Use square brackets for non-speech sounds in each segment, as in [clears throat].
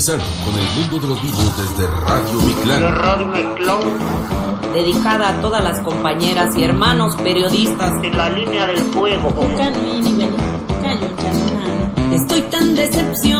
sintonizar con el mundo de los vivos desde Radio Miclán. La Radio Miclán. Dedicada a todas las compañeras y hermanos periodistas de la línea del fuego. Estoy tan decepcionada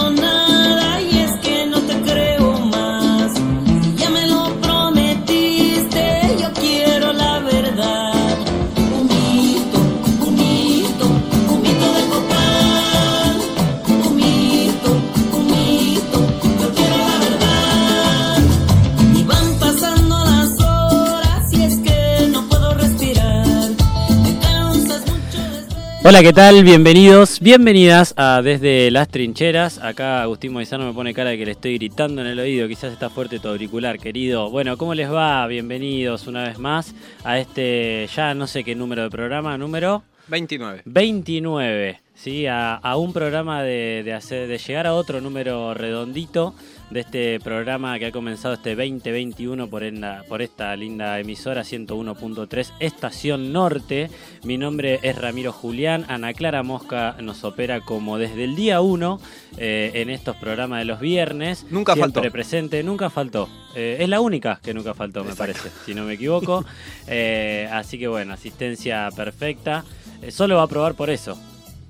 Hola, ¿qué tal? Bienvenidos, bienvenidas a Desde las Trincheras. Acá Agustín Moizano me pone cara de que le estoy gritando en el oído. Quizás está fuerte tu auricular, querido. Bueno, ¿cómo les va? Bienvenidos una vez más a este, ya no sé qué número de programa, número 29. 29. ¿sí? A, a un programa de, de hacer, de llegar a otro número redondito de este programa que ha comenzado este 2021 por, en la- por esta linda emisora 101.3 Estación Norte. Mi nombre es Ramiro Julián. Ana Clara Mosca nos opera como desde el día 1 eh, en estos programas de los viernes. Nunca Siempre faltó. presente, nunca faltó. Eh, es la única que nunca faltó, me Exacto. parece, si no me equivoco. [laughs] Eh, así que bueno, asistencia perfecta. Solo va a probar por eso.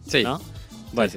Sí. ¿no? Bueno,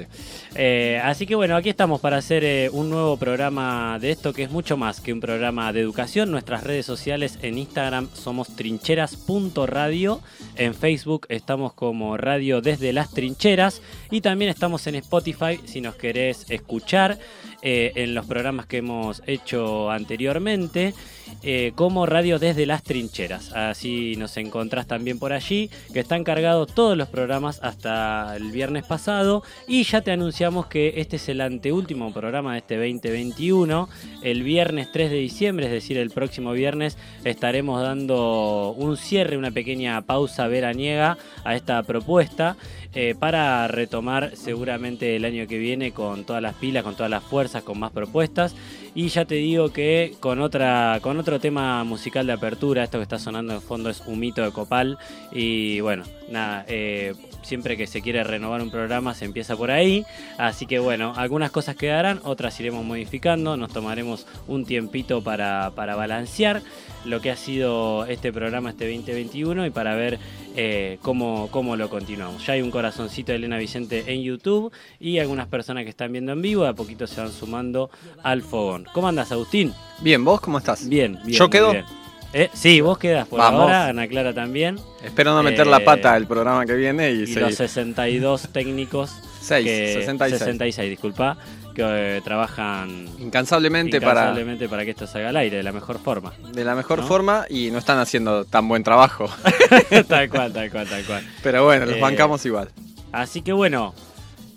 eh, así que bueno, aquí estamos para hacer eh, un nuevo programa de esto que es mucho más que un programa de educación. Nuestras redes sociales en Instagram somos trincheras.radio, en Facebook estamos como Radio desde las trincheras y también estamos en Spotify si nos querés escuchar eh, en los programas que hemos hecho anteriormente. Eh, como Radio desde las trincheras. Así nos encontrás también por allí, que están cargados todos los programas hasta el viernes pasado. Y ya te anunciamos que este es el anteúltimo programa de este 2021. El viernes 3 de diciembre, es decir, el próximo viernes, estaremos dando un cierre, una pequeña pausa veraniega a esta propuesta. eh, para retomar seguramente el año que viene con todas las pilas, con todas las fuerzas, con más propuestas. Y ya te digo que con otra con otro tema musical de apertura, esto que está sonando en fondo es un mito de Copal. Y bueno, nada, eh, siempre que se quiere renovar un programa se empieza por ahí. Así que bueno, algunas cosas quedarán, otras iremos modificando, nos tomaremos un tiempito para, para balancear lo que ha sido este programa este 2021 y para ver eh, cómo, cómo lo continuamos. Ya hay un corazoncito de Elena Vicente en YouTube y algunas personas que están viendo en vivo, de a poquito se van sumando al fogón. ¿Cómo andas, Agustín? Bien, ¿vos cómo estás? Bien, bien. ¿Yo quedo? bien. Eh, sí, vos quedás por Vamos. ahora, Ana Clara también. Espero no meter la Eh, pata el programa que viene y, Y seguir. los 62 técnicos. Seis, que- 66. 66, disculpa, que eh, trabajan Incansablemente, incansablemente para... que esto salga al aire de la mejor forma. de la mejor ¿No? forma y no están haciendo tan buen trabajo. [laughs] tal cual, tal cual, tal cual. Pero bueno, los Eh, bancamos igual. Así que bueno,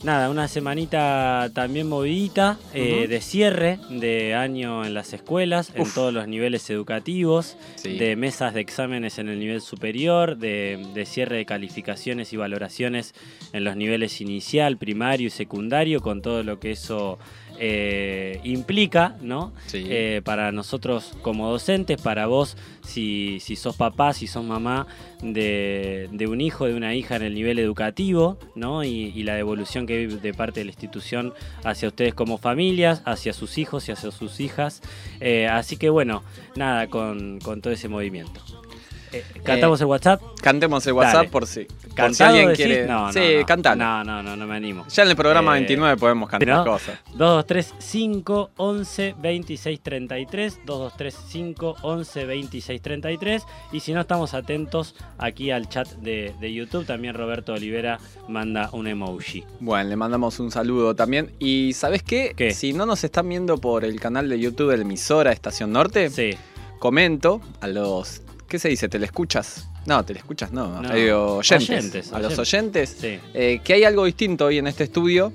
nada, una semanita también movidita eh, de cierre de año en las escuelas, en todos los niveles educativos, Sí. de mesas de exámenes en el nivel superior, de, de cierre de calificaciones y valoraciones en los niveles inicial, primario y secundario, con todo lo que eso eh, implica, ¿no? Sí. Eh, para nosotros como docentes, para vos si, si sos papá, si sos mamá de, de un hijo, de una hija en el nivel educativo, ¿no? Y, y la devolución que hay de parte de la institución hacia ustedes como familias, hacia sus hijos y hacia sus hijas. Eh, así que bueno, nada, con, con todo ese movimiento. Eh, ¿Cantamos el WhatsApp? Cantemos el WhatsApp dale. por si, por si ¿Cantado alguien decís? quiere. No, no, sí, no. cantalo. No, no, no, no me animo. Ya en el programa Eh, 29 podemos cantar cosas. 2235 11 26 33 2235 11 26 33 y si no estamos atentos aquí al chat de, de YouTube también Roberto Olivera manda un emoji Bueno, le mandamos un saludo también. ¿Y sabes qué? ¿Qué? Si no nos están viendo por el canal de YouTube de la emisora Estación Norte, sí comento a los. ¿Qué se dice? ¿Telescuchas? No, telescuchas no, No, radio oyentes. oyentes, a los oyentes. sí eh, que hay algo distinto hoy en este estudio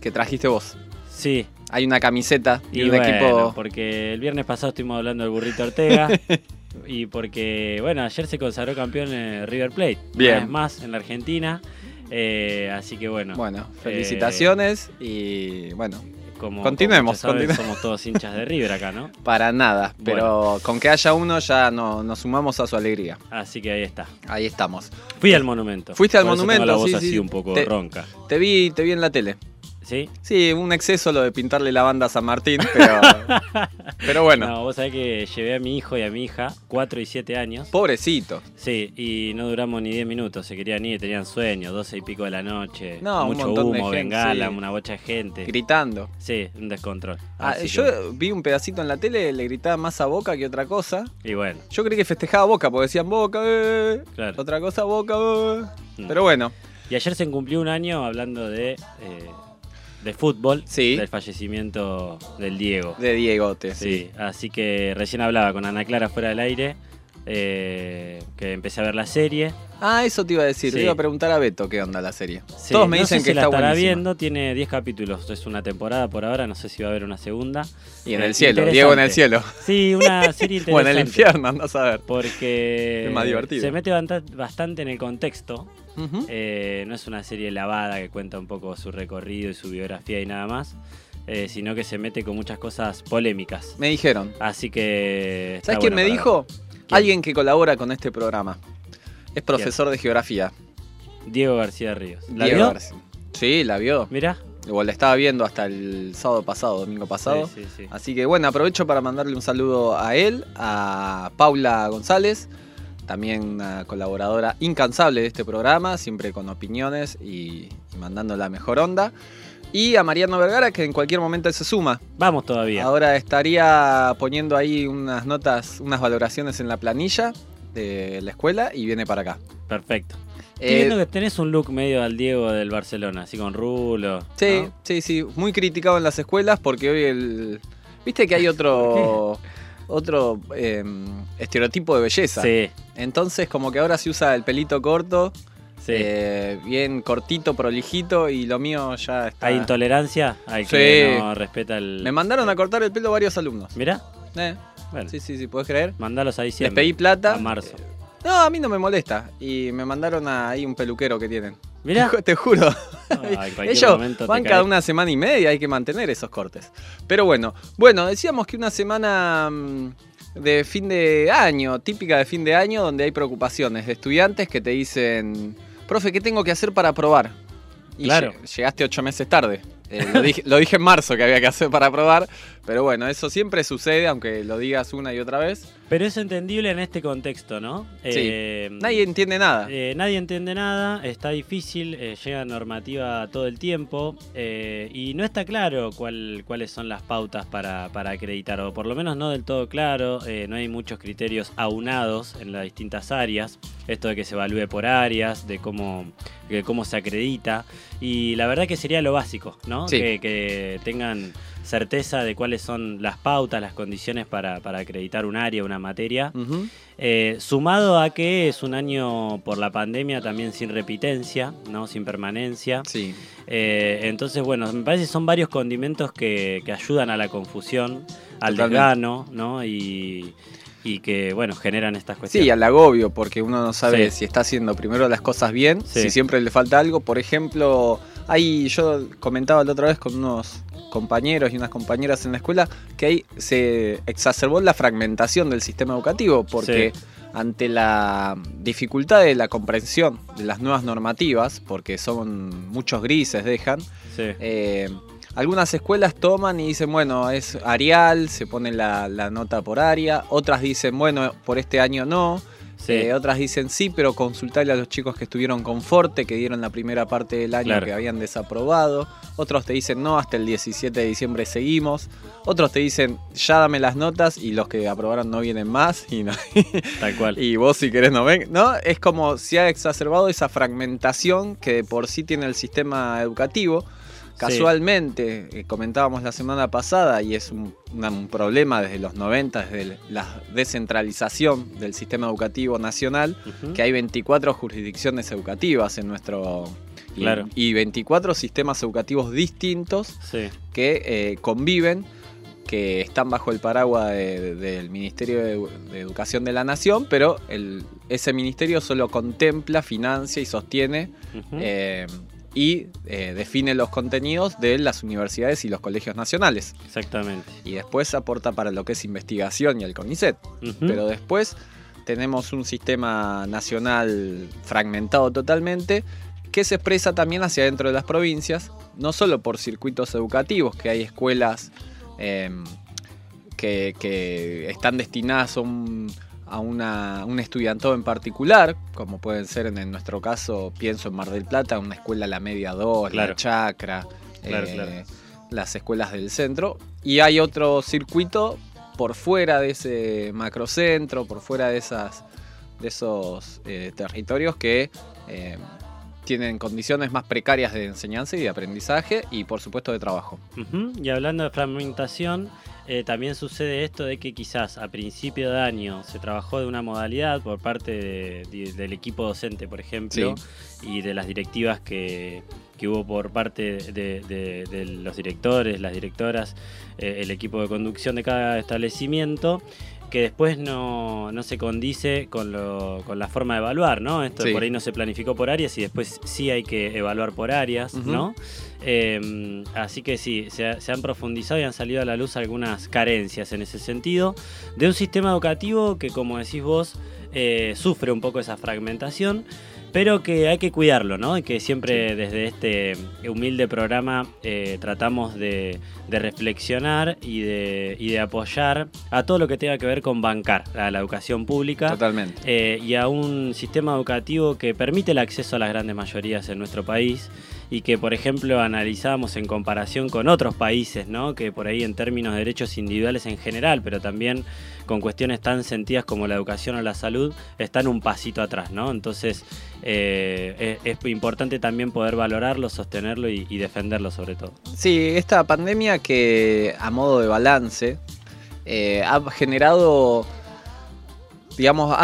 que trajiste vos. sí Hay una camiseta y, y un bueno, equipo. porque el viernes pasado estuvimos hablando del burrito Ortega [laughs] y porque bueno ayer se consagró campeón en River Plate Bien. una vez más en la Argentina Eh, así que bueno Bueno, felicitaciones y bueno, como continuemos, como saben, somos todos hinchas de River acá no [laughs] para nada. Pero con que haya uno ya no, nos sumamos a su alegría. Así que ahí está. Ahí estamos. Fui al monumento. Fuiste al Por eso monumento, tengo la voz sí, así sí. un poco Te- ronca. Te vi, te vi en la tele. ¿Sí? Sí, un exceso lo de pintarle la banda a San Martín, pero, [laughs] pero bueno, No, vos sabés que llevé a mi hijo y a mi hija, 4 y 7 años. pobrecito. Sí, y no duramos ni 10 minutos, se querían ir, tenían sueño, 12 y pico de la noche. No, un mucho de humo, gente, bengala, sí. una bocha de gente. Gritando. Sí, un descontrol. Ah, yo que- vi un pedacito en la tele, le gritaba más a Boca que otra cosa. y bueno, Yo creí que festejaba Boca, porque decían Boca, eh. claro. otra cosa Boca, eh. Mm. Pero bueno, Y ayer se cumplió un año hablando de, eh, de fútbol, Sí. del fallecimiento del Diego. de Diegote, Sí, sí. así que recién hablaba con Ana Clara fuera del aire, eh, que empecé a ver la serie. Ah, eso te iba a decir, Sí. le iba a preguntar a Beto qué onda la serie. Sí, Todos me no dicen sé que la está estará buenísima. viendo, tiene 10 capítulos, es una temporada por ahora, no sé si va a haber una segunda. Y en Eh, el cielo. Diego en el cielo. Sí, una [laughs] serie interesante. O en el infierno, andás a ver. Porque Es más divertido. se mete bastante en el contexto. Eh, no es una serie lavada que cuenta un poco su recorrido y su biografía y nada más, eh, sino que se mete con muchas cosas polémicas. Me dijeron. Así que. ¿Sabes quién me dijo? ¿Quién? Alguien que colabora con este programa. Es profesor de geografía. Diego García Ríos. ¿La Diego vio? García. Sí, la vio. Mirá. O la estaba viendo hasta el sábado pasado, domingo pasado. Sí, sí, sí. Así que bueno, aprovecho para mandarle un saludo a él, a Paula González, también una colaboradora incansable de este programa, siempre con opiniones y, y mandando la mejor onda. Y a Mariano Vergara, que en cualquier momento se suma. Vamos todavía. Ahora estaría poniendo ahí unas notas, unas valoraciones en la planilla de la escuela y viene para acá. Perfecto. Estoy Eh, viendo que tenés un look medio al Diego del Barcelona, así con rulo. Sí, ¿no? sí, sí. Muy criticado en las escuelas porque hoy el. Viste que hay otro. [laughs] Otro eh, estereotipo de belleza. Sí, Entonces, como que ahora se usa el pelito corto, sí. eh, bien cortito, prolijito, y lo mío ya está. ¿Hay intolerancia al que Sí. no respeta el. Me mandaron a cortar el pelo varios alumnos. Mirá, Eh, bueno, sí, sí, sí, ¿puedes creer? mandalos a Les diciembre. pedí plata. A marzo. No, a mí no me molesta. Y me mandaron a, ahí un peluquero que tienen. Mirá. Te, [laughs] ju- te juro. No, Ellos van cada una semana y media, hay que mantener esos cortes. Pero bueno, bueno, decíamos que una semana mm, de fin de año, típica de fin de año, donde hay preocupaciones de estudiantes que te dicen, profe, ¿qué tengo que hacer para aprobar? Y Claro. lle- llegaste ocho meses tarde. Eh, lo, dije, lo dije en marzo que había que hacer para aprobar, pero bueno, eso siempre sucede, aunque lo digas una y otra vez. Pero es entendible en este contexto, ¿no? Eh, Nadie entiende nada. eh, nadie entiende nada, está difícil, eh, llega normativa todo el tiempo y no está claro cuál- cuáles son las pautas para, para acreditar, o por lo menos no del todo claro, no hay muchos criterios aunados en las distintas áreas, esto de que se evalúe por áreas, de cómo, de cómo se acredita, y la verdad que sería lo básico, ¿no? Sí. Que, que tengan certeza de cuáles son las pautas, las condiciones para, para acreditar un área, una materia. Eh, sumado a que es un año por la pandemia también sin repitencia, ¿no? sin permanencia. Sí. Eh, entonces, bueno, me parece que son varios condimentos que, que ayudan a la confusión, al Totalmente. desgano, ¿no? Y, y que, bueno, generan estas Sí, cuestiones. al agobio, porque uno no sabe Sí. si está haciendo primero las cosas bien, Sí. si siempre le falta algo. Por ejemplo, ahí yo comentaba la otra vez con unos compañeros y unas compañeras en la escuela que ahí se exacerbó la fragmentación del sistema educativo, porque ante la dificultad de la comprensión de las nuevas normativas, porque son muchos grises, dejan, Sí. eh, algunas escuelas toman y dicen, bueno, es Arial, se pone la, la nota por área. Otras dicen, bueno, por este año no. Sí. Eh, otras dicen sí, pero consultarle a los chicos que estuvieron con Forte, que dieron la primera parte del año Claro. que habían desaprobado. Otros te dicen no, hasta el 17 de diciembre seguimos. Otros te dicen ya dame las notas y los que aprobaron no vienen más. Y, no- [laughs] Tal cual. y vos si querés no ven. ¿no? Es como se ha exacerbado esa fragmentación que de por sí tiene el sistema educativo. Casualmente, eh, comentábamos la semana pasada, y es un, problema desde los 90, desde el- la descentralización del sistema educativo nacional, que hay 24 jurisdicciones educativas en nuestro... y- Claro. y 24 sistemas educativos distintos Sí. que eh, conviven, que están bajo el paraguas de- del Ministerio de, Edu- de Educación de la Nación, pero el- ese ministerio solo contempla, financia y sostiene eh, y eh, define los contenidos de las universidades y los colegios nacionales. Exactamente. Y después aporta para lo que es investigación y el CONICET. Pero después tenemos un sistema nacional fragmentado totalmente que se expresa también hacia dentro de las provincias, no solo por circuitos educativos, que hay escuelas eh, que, que están destinadas a un, a una, un estudiantado en particular, como pueden ser en, en nuestro caso, pienso en Mar del Plata, una escuela La Media 2, Claro. La Chacra, Claro, eh, claro. las escuelas del centro. Y hay otro circuito por fuera de ese macrocentro, por fuera de, esas, de esos eh, territorios que eh, tienen condiciones más precarias de enseñanza y de aprendizaje y por supuesto de trabajo. Y hablando de fragmentación, eh, también sucede esto de que quizás a principio de año se trabajó de una modalidad por parte de- de- del equipo docente, por ejemplo, y de las directivas que, que hubo por parte de, los directores, las directoras, eh, el equipo de conducción de cada establecimiento que después no, no se condice con, lo- con la forma de evaluar, ¿no? Esto Sí. por ahí no se planificó por áreas y después sí hay que evaluar por áreas. ¿no? Eh, así que sí, se han profundizado y han salido a la luz algunas carencias en ese sentido de un sistema educativo que, como decís vos, eh, sufre un poco esa fragmentación, pero que hay que cuidarlo, ¿no? Y que siempre desde este humilde programa eh, tratamos de, de reflexionar y de, y de apoyar a todo lo que tenga que ver con bancar a la educación pública. Totalmente. Eh, y a un sistema educativo que permite el acceso a las grandes mayorías en nuestro país y que, por ejemplo, analizamos en comparación con otros países, ¿no? que por ahí en términos de derechos individuales en general, pero también con cuestiones tan sentidas como la educación o la salud, están un pasito atrás. ¿no? Entonces, eh, es, importante también poder valorarlo, sostenerlo y, defenderlo sobre todo. Sí, esta pandemia que a modo de balance eh, ha generado, digamos,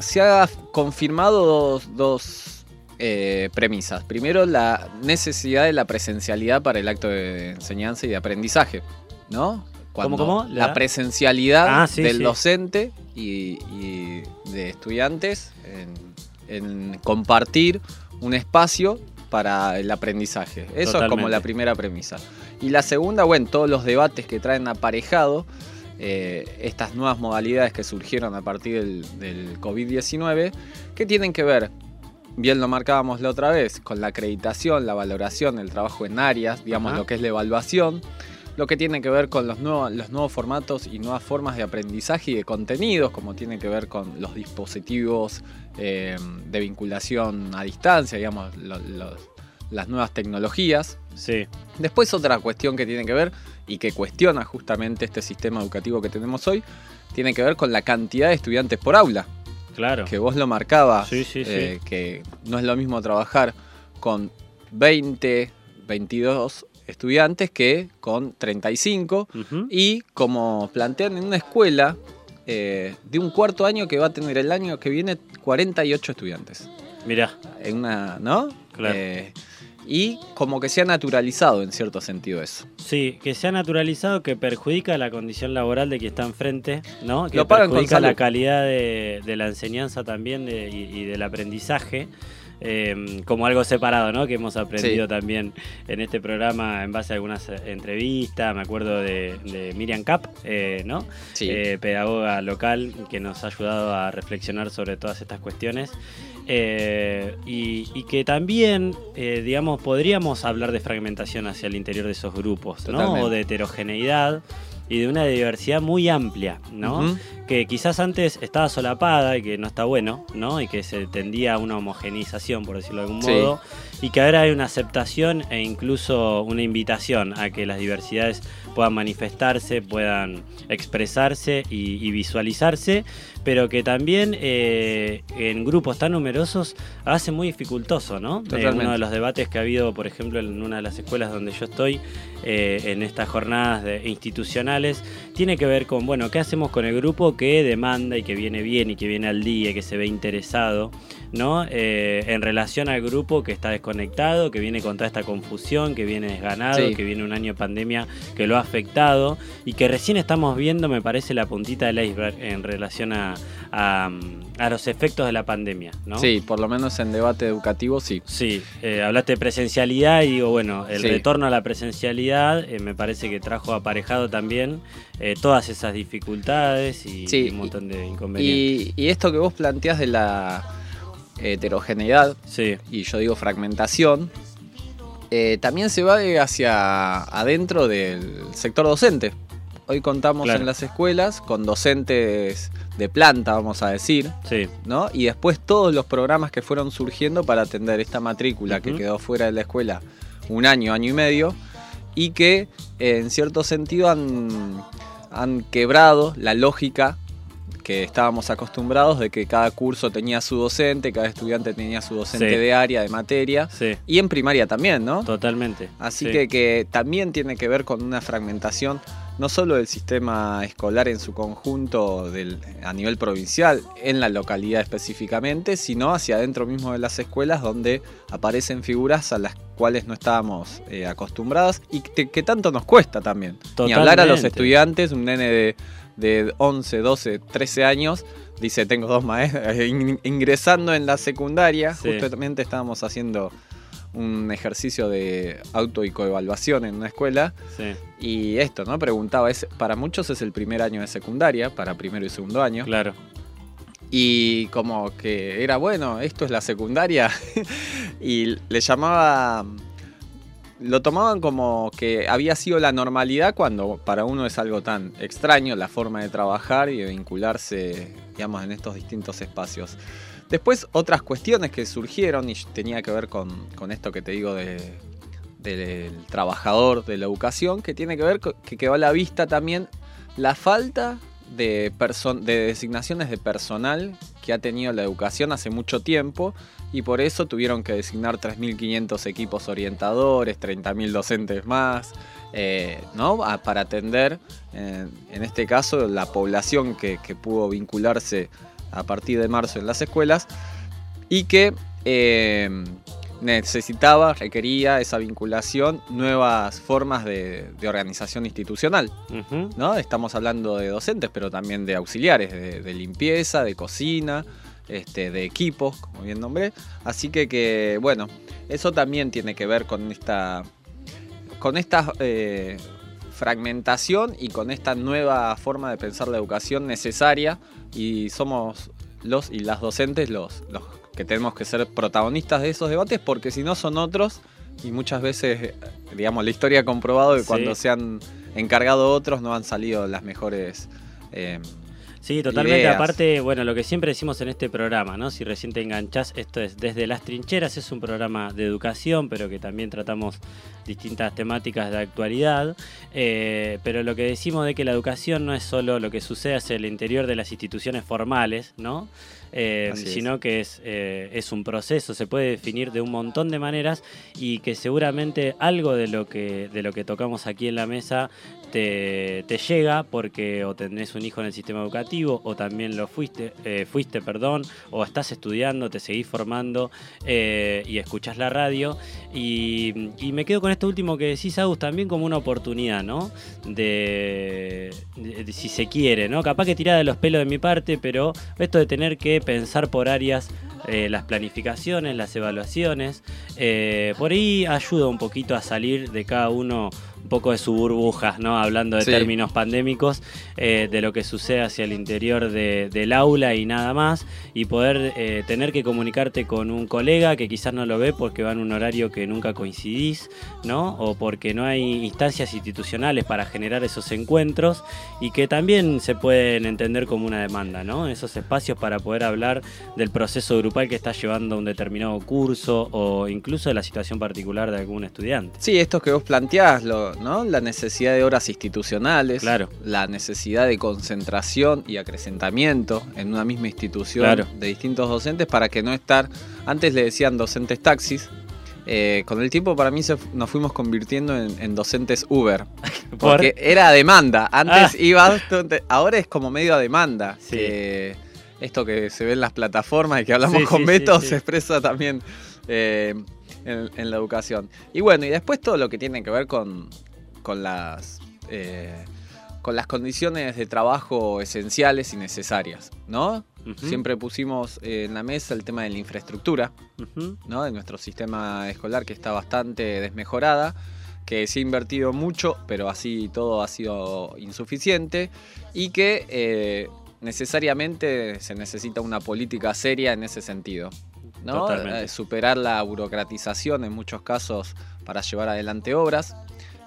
se ha confirmado dos, dos, eh, premisas. Primero, la necesidad de la presencialidad para el acto de enseñanza y de aprendizaje, ¿no? ¿Cómo, cómo? La, La- presencialidad Ah, sí, del sí. docente y, y de estudiantes en, en compartir un espacio para el aprendizaje. Eso es como la primera premisa. Y la segunda, bueno, todos los debates que traen aparejado eh, estas nuevas modalidades que surgieron a partir del, del COVID-19, que tienen que ver, bien lo marcábamos la otra vez, con la acreditación, la valoración, el trabajo en áreas, digamos Ajá. lo que es la evaluación, lo que tiene que ver con los nuevos, los nuevos formatos y nuevas formas de aprendizaje y de contenidos, como tiene que ver con los dispositivos eh, de vinculación a distancia, digamos, las nuevas tecnologías. Sí, Después otra cuestión que tiene que ver y que cuestiona justamente este sistema educativo que tenemos hoy, tiene que ver con la cantidad de estudiantes por aula, claro. que vos lo marcabas, Sí, sí, eh, que no es lo mismo trabajar con 20, 22 estudiantes que con 35 Ujú. y como plantean en una escuela eh, de un cuarto año que va a tener el año que viene 48 estudiantes. Mirá, En una, ¿no? Claro. Eh, y como que se ha naturalizado en cierto sentido eso. Sí, que se ha naturalizado que perjudica la condición laboral de quien está enfrente, ¿no? Que Lo pagan con perjudica la calidad de, de la enseñanza también de- y, y del aprendizaje. Eh, como algo separado, ¿no? Que hemos aprendido Sí. también en este programa en base a algunas eh, entrevistas. Me acuerdo de, de Miriam Cap, eh, ¿no? Sí. eh, pedagoga local que nos ha ayudado a reflexionar sobre todas estas cuestiones. Y, y que también, digamos, podríamos hablar de fragmentación hacia el interior de esos grupos, ¿no? Totalmente. O de heterogeneidad y de una diversidad muy amplia, ¿no? Que quizás antes estaba solapada y que no está bueno, ¿no? Y que se tendía a una homogenización, por decirlo de algún Sí. modo, y que ahora hay una aceptación e incluso una invitación a que las diversidades puedan manifestarse, puedan expresarse y, y visualizarse, pero que también eh, en grupos tan numerosos hace muy dificultoso, ¿no? Eh, Totalmente. uno de los debates que ha habido, por ejemplo, en una de las escuelas donde yo estoy, eh, en estas jornadas de- institucionales, tiene que ver con, bueno, ¿qué hacemos con el grupo que demanda y que viene bien y que viene al día y que se ve interesado? ¿no? Eh, en relación al grupo que está desconectado, que viene con toda esta confusión, que viene desganado, Sí. que viene un año de pandemia que lo ha afectado y que recién estamos viendo, me parece, la puntita del iceberg en relación a, a, a los efectos de la pandemia, ¿no? Sí, por lo menos en debate educativo sí. Sí, eh, hablaste de presencialidad y digo, bueno, el Sí. retorno a la presencialidad eh, me parece que trajo aparejado también eh, todas esas dificultades y, Sí, un montón de inconvenientes. Y, y esto que vos planteás de la heterogeneidad, Sí, y yo digo fragmentación, eh, también se va de hacia adentro del sector docente. Hoy contamos Claro. en las escuelas con docentes de planta, vamos a decir, sí, ¿no? Y después todos los programas que fueron surgiendo para atender esta matrícula que quedó fuera de la escuela un año, año y medio, y que eh, en cierto sentido han, han quebrado la lógica que estábamos acostumbrados de que cada curso tenía su docente, cada estudiante tenía su docente Sí. de área, de materia, sí, y en primaria también, ¿no? totalmente. Así Sí. que, que también tiene que ver con una fragmentación no solo del sistema escolar en su conjunto del, a nivel provincial, en la localidad específicamente, sino hacia adentro mismo de las escuelas donde aparecen figuras a las cuales no estábamos eh, acostumbradas y que, que tanto nos cuesta también. Ni hablar a los estudiantes, un nene de, de 11, 12, 13 años. Dice, tengo dos maestros. [laughs] Ingresando en la secundaria, Sí. justamente estábamos haciendo un ejercicio de auto y coevaluación en una escuela Sí, y esto, ¿no? Preguntaba, es, para muchos es el primer año de secundaria, para primero y segundo año, claro. y como que era bueno, esto es la secundaria, [laughs] y le llamaba, lo tomaban como que había sido la normalidad cuando para uno es algo tan extraño la forma de trabajar y de vincularse, digamos, en estos distintos espacios. Después otras cuestiones que surgieron y tenía que ver con, con esto que te digo de, del trabajador de la educación, que tiene que ver con que quedó a la vista también la falta de, de designaciones de personal que ha tenido la educación hace mucho tiempo y por eso tuvieron que designar 3.500 equipos orientadores, 30.000 docentes más, eh, ¿no? Para atender, eh, en este caso, la población que, que pudo vincularse a partir de marzo en las escuelas y que eh, necesitaba, requería esa vinculación, nuevas formas de, de organización institucional. ¿no? Estamos hablando de docentes, pero también de auxiliares, de, de limpieza, de cocina, este, de equipos, como bien nombré. Así que, que, bueno, eso también tiene que ver con esta, con esta eh, fragmentación y con esta nueva forma de pensar la educación necesaria. Y somos los y las docentes los, los que tenemos que ser protagonistas de esos debates, porque si no son otros. Y muchas veces, digamos, la historia ha comprobado que Sí. cuando se han encargado otros no han salido las mejores. eh, Sí, totalmente. ideas. Aparte, bueno, lo que siempre decimos en este programa, ¿no? Si recién te enganchás, esto es Desde las Trincheras, es un programa de educación, pero que también tratamos distintas temáticas de actualidad. Eh, pero lo que decimos de que la educación no es solo lo que sucede hacia el interior de las instituciones formales, ¿no? Eh, es. sino que es, eh, es un proceso, se puede definir de un montón de maneras y que seguramente algo de lo que, de lo que tocamos aquí en la mesa te, llega porque o tenés un hijo en el sistema educativo o también lo fuiste, eh, fuiste, perdón, o estás estudiando, te seguís formando eh, y escuchás la radio. Y, me quedo con esto último que decís, Agus, también como una oportunidad, ¿no? De, si se quiere, ¿no? Capaz que tirada de los pelos de mi parte, pero esto de tener que pensar por áreas eh, las planificaciones, las evaluaciones, por ahí ayuda un poquito a salir de cada uno un poco de su burbuja, ¿no? Hablando de Sí. términos pandémicos, eh, de lo que sucede hacia el interior de- del aula y nada más, y poder eh, tener que comunicarte con un colega que quizás no lo ve porque va en un horario que nunca coincidís, ¿no? O porque no hay instancias institucionales para generar esos encuentros y que también se pueden entender como una demanda, ¿no? Esos espacios para poder hablar del proceso grupal que está llevando un determinado curso o incluso de la situación particular de algún estudiante. Sí, esto que vos planteás, lo, ¿no? la necesidad de horas institucionales, Claro. la necesidad de concentración y acrecentamiento en una misma institución Claro. de distintos docentes para que no estar, antes le decían docentes taxis, eh, con el tiempo para mí se nos fuimos convirtiendo en, en docentes Uber, [laughs] Por- porque era a demanda, antes Ah. iba, ahora es como medio a demanda. Sí. que esto que se ve en las plataformas y que hablamos Sí, con sí, Beto se expresa también eh, en, en la educación. Y bueno, y después todo lo que tiene que ver con, con las eh, con las condiciones de trabajo esenciales y necesarias, ¿no? Siempre pusimos en la mesa el tema de la infraestructura. ¿no? de nuestro sistema escolar que está bastante desmejorada, que se ha invertido mucho, pero así todo ha sido insuficiente y que eh, necesariamente se necesita una política seria en ese sentido. ¿No? Eh, superar la burocratización en muchos casos para llevar adelante obras.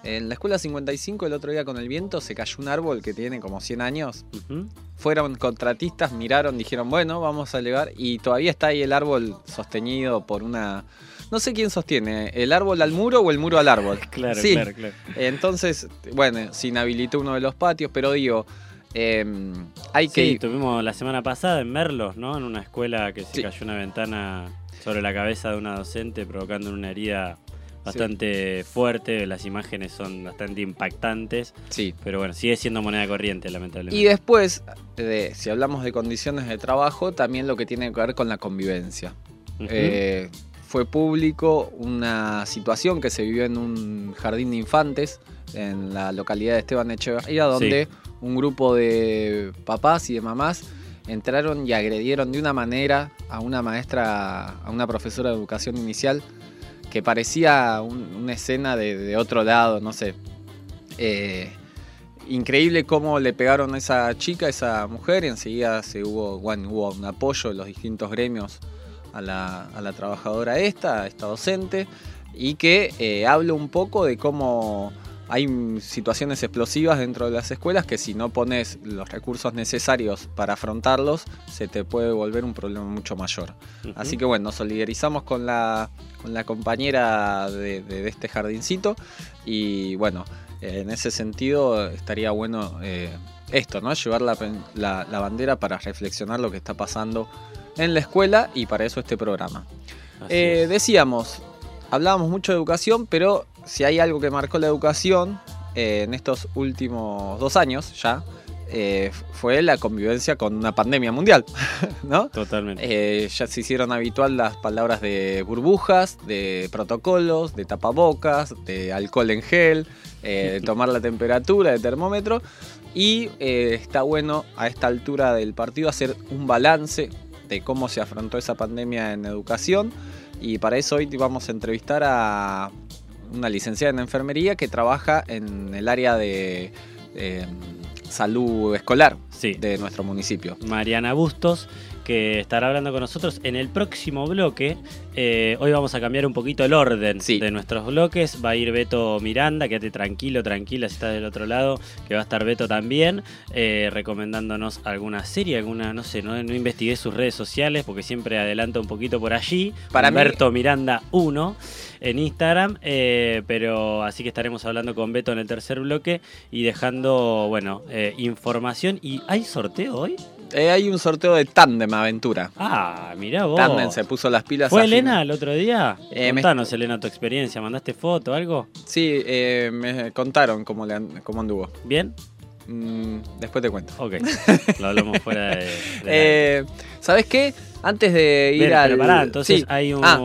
En la escuela 55 el otro día con el viento se cayó un árbol que tiene como 100 años. Fueron contratistas, miraron, dijeron, bueno, vamos a elevar. Y todavía está ahí el árbol sostenido por una... No sé quién sostiene, el árbol al muro o el muro al árbol. [laughs] Claro, Sí. claro, claro. Entonces, bueno, se inhabilitó uno de los patios, pero digo, eh, hay que... Sí, tuvimos la semana pasada en Merlos, ¿no? En una escuela que se Sí. cayó una ventana sobre la cabeza de una docente provocando una herida bastante fuerte. Las imágenes son bastante impactantes, Sí. pero bueno, sigue siendo moneda corriente, lamentablemente. Y después, de, si hablamos de condiciones de trabajo, también lo que tiene que ver con la convivencia. Eh, fue público una situación que se vivió en un jardín de infantes en la localidad de Esteban Echeverría, donde un grupo de papás y de mamás entraron y agredieron de una manera a una maestra, a una profesora de educación inicial, que parecía un- una escena de, otro lado, no sé. Eh, increíble cómo le pegaron a esa chica, a esa mujer, y enseguida se hubo, un apoyo de los distintos gremios a la, a la trabajadora esta, a esta docente, y que eh, habla un poco de cómo hay situaciones explosivas dentro de las escuelas que si no pones los recursos necesarios para afrontarlos, se te puede volver un problema mucho mayor. Así que bueno, nos solidarizamos con la, con la compañera de, de- de este jardincito y bueno, eh, en ese sentido estaría bueno eh, esto, ¿no? Llevar la, pen- la- la bandera para reflexionar lo que está pasando en la escuela y para eso este programa. Eh, decíamos, hablábamos mucho de educación, pero si hay algo que marcó la educación eh, en estos últimos dos años ya, eh, fue la convivencia con una pandemia mundial, [laughs] ¿no? Totalmente. Eh, ya se hicieron habitual las palabras de burbujas, de protocolos, de tapabocas, de alcohol en gel, eh, de [laughs] tomar la temperatura, de termómetro. Y está bueno a esta altura del partido hacer un balance de cómo se afrontó esa pandemia en educación. Y para eso hoy vamos a entrevistar a una licenciada en enfermería que trabaja en el área de eh, salud escolar Sí. de nuestro municipio. Mariana Bustos, que estará hablando con nosotros en el próximo bloque. Eh, hoy vamos a cambiar un poquito el orden Sí. de nuestros bloques. Va a ir Beto Miranda, quédate tranquilo, tranquila si estás del otro lado, que va a estar Beto también, eh, recomendándonos alguna serie, alguna, no sé, no, no investigué sus redes sociales porque siempre adelanta un poquito por allí. Para mí- Humberto Miranda 1 en Instagram, eh, pero así que estaremos hablando con Beto en el tercer bloque y dejando, bueno, información. ¿Y hay sorteo hoy? Eh, hay un sorteo de Tandem Aventura. Ah, mirá vos. Tandem se puso las pilas. ¿Fue fin- Elena el otro día? Eh, me- Contanos, Elena, tu experiencia. ¿Mandaste foto o algo? Sí, eh, me contaron cómo, le an- cómo anduvo. ¿Bien? Mm, después te cuento. Ok. [laughs] Lo hablamos fuera de. de la- Eh, ¿Sabes qué? Antes de ir Bien, al. pero pará, entonces Sí. hay un, Ah,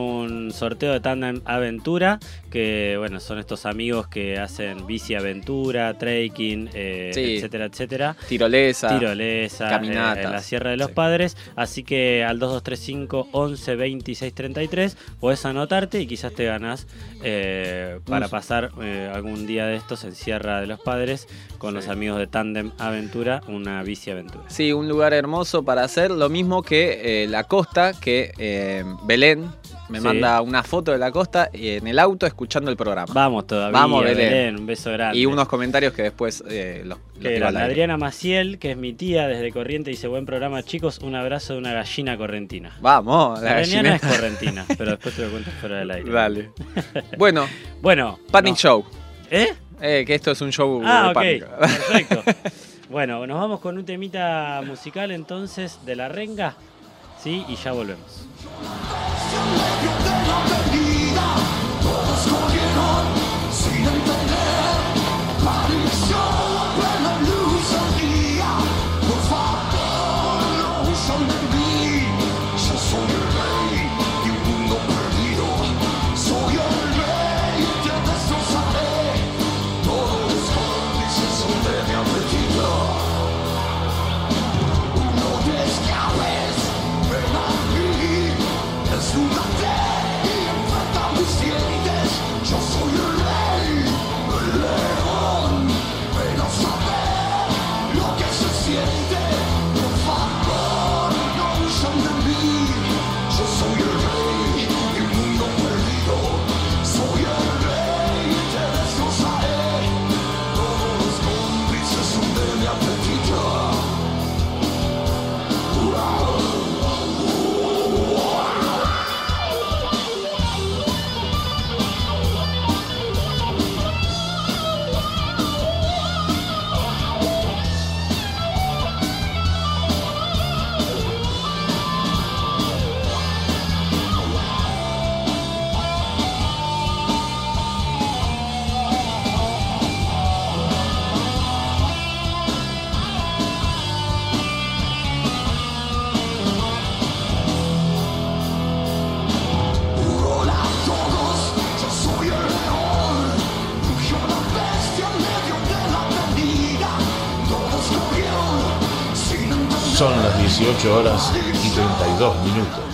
sorteo de Tandem Aventura, que bueno, son estos amigos que hacen bici aventura, trekking, eh, Sí. etcétera, etcétera. tirolesa. Tirolesa, caminatas. eh, en la Sierra de los Sí. Padres. Así que al 2235 11 26 33 podés anotarte y quizás te ganás eh, para Un- pasar eh, algún día de estos en Sierra de los Padres con los amigos de Tandem Aventura, una bici aventura. Sí, un lugar hermoso para hacer. Lo mismo que eh, la costa, que eh, Belén me Sí. manda una foto de la costa y en el auto escuchando el programa. Vamos todavía, Vamos, Belén. Belén. un beso grande. y unos comentarios que después eh, los, los Que tiro al era aire. Adriana Maciel, que es mi tía desde Corriente, dice buen programa chicos, un abrazo de una gallina correntina. Vamos, la La gallina no es correntina, pero después te lo cuento fuera del aire. Dale. [laughs] bueno, Bueno. Panic no. Show. ¿Eh? Eh, que esto es un show Ah, de ok. pánico. Perfecto. [laughs] Bueno, nos vamos con un temita musical entonces de la renga. Sí, y ya volvemos. Son las 18 horas y 32 minutos.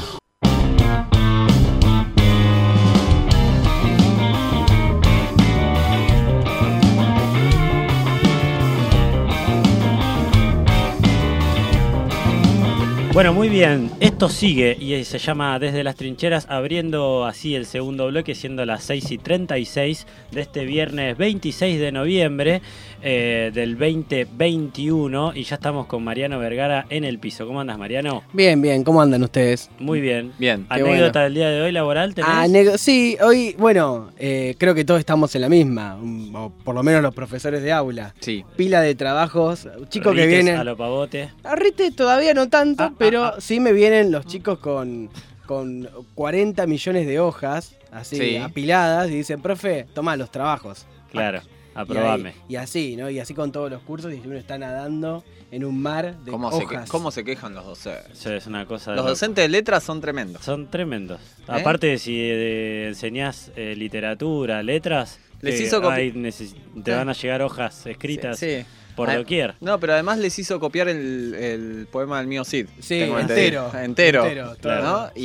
Bueno, muy bien. Esto sigue y se llama Desde las Trincheras, abriendo así el segundo bloque, siendo las 6 y 36 de este viernes 26 de noviembre eh, del 2021. Y ya estamos con Mariano Vergara en el piso. ¿Cómo andas, Mariano? Bien, bien, ¿cómo andan ustedes? Muy bien. Bien. ¿Anécdota bueno. del día de hoy laboral tenés? Ah, nego- sí, hoy, bueno, eh, creo que todos estamos en la misma, mm, o por lo menos los profesores de aula. Sí. Pila de trabajos, chicos que Rites vienen... A lo pavote. A Rite todavía no tanto, Ah, pero ah. sí me vienen los chicos con, con 40 millones de hojas, así, Sí. apiladas, y dicen, profe, toma los trabajos. Claro, [laughs] Y, ahí- aprobame. y así, ¿no? Y así con todos los cursos, y uno está nadando en un mar de ¿Cómo se, que- hojas. ¿Cómo se quejan los docentes? Eso es una cosa Los docentes de letras son tremendos. Son tremendos. ¿Eh? Aparte de si eh, enseñás eh, literatura, letras, Les que hizo neces- te van a llegar hojas escritas Sí. Por Ah, doquier. No, pero además les hizo copiar el, el poema del mío Cid. Sí, entero. Entero. Entero, Claro. ¿no? Sí.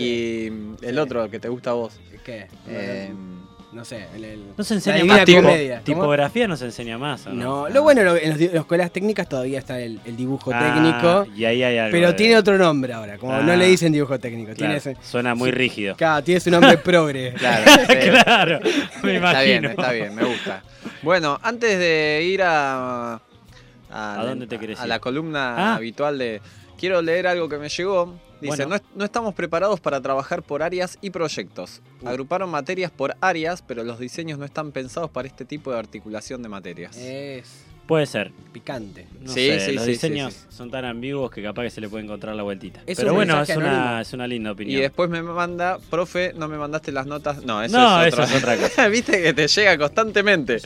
Y el Sí. otro que te gusta a vos. ¿Qué? Eh, no sé, el, el- No se enseña más tipografía, no se enseña más. ¿o No, no, lo bueno lo- en los las escuelas técnicas todavía está el, el dibujo Ah, técnico, Y ahí hay algo. pero de- tiene otro nombre ahora, como no Ah. le dicen dibujo técnico, Claro, tiene ese, Suena muy rígido. claro, tiene su nombre [laughs] progre. claro, [laughs] sí. claro, me imagino. Está bien, está bien, me gusta. Bueno, antes de ir a. ¿A dónde te querés A ir? la columna Ah. habitual de. Quiero leer algo que me llegó. Dice: Bueno. no, es- no estamos preparados para trabajar por áreas y proyectos. Uh. Agruparon materias por áreas, pero los diseños no están pensados para este tipo de articulación de materias. Es Puede ser. picante. No Sí, sé, sí, los sí, diseños sí, sí. son tan ambiguos que capaz que se le puede encontrar la vueltita. Es pero un bueno, es una, es una linda Y opinión. después me manda, profe, no me mandaste las notas. No, eso No, es eso otra. es otra [laughs] cosa. Viste que te llega constantemente.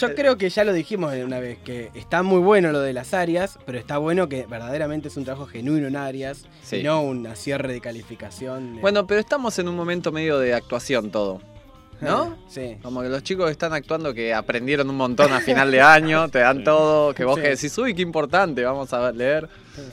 Yo creo que ya lo dijimos una vez, que está muy bueno lo de las áreas, pero está bueno que verdaderamente es un trabajo genuino en áreas, Sí. y no un cierre de calificación. Bueno, pero estamos en un momento medio de actuación todo. ¿No? [laughs] Sí. Como que los chicos están actuando que aprendieron un montón a final de año, te dan todo, que vos Sí. que decís, uy, qué importante, vamos a leer.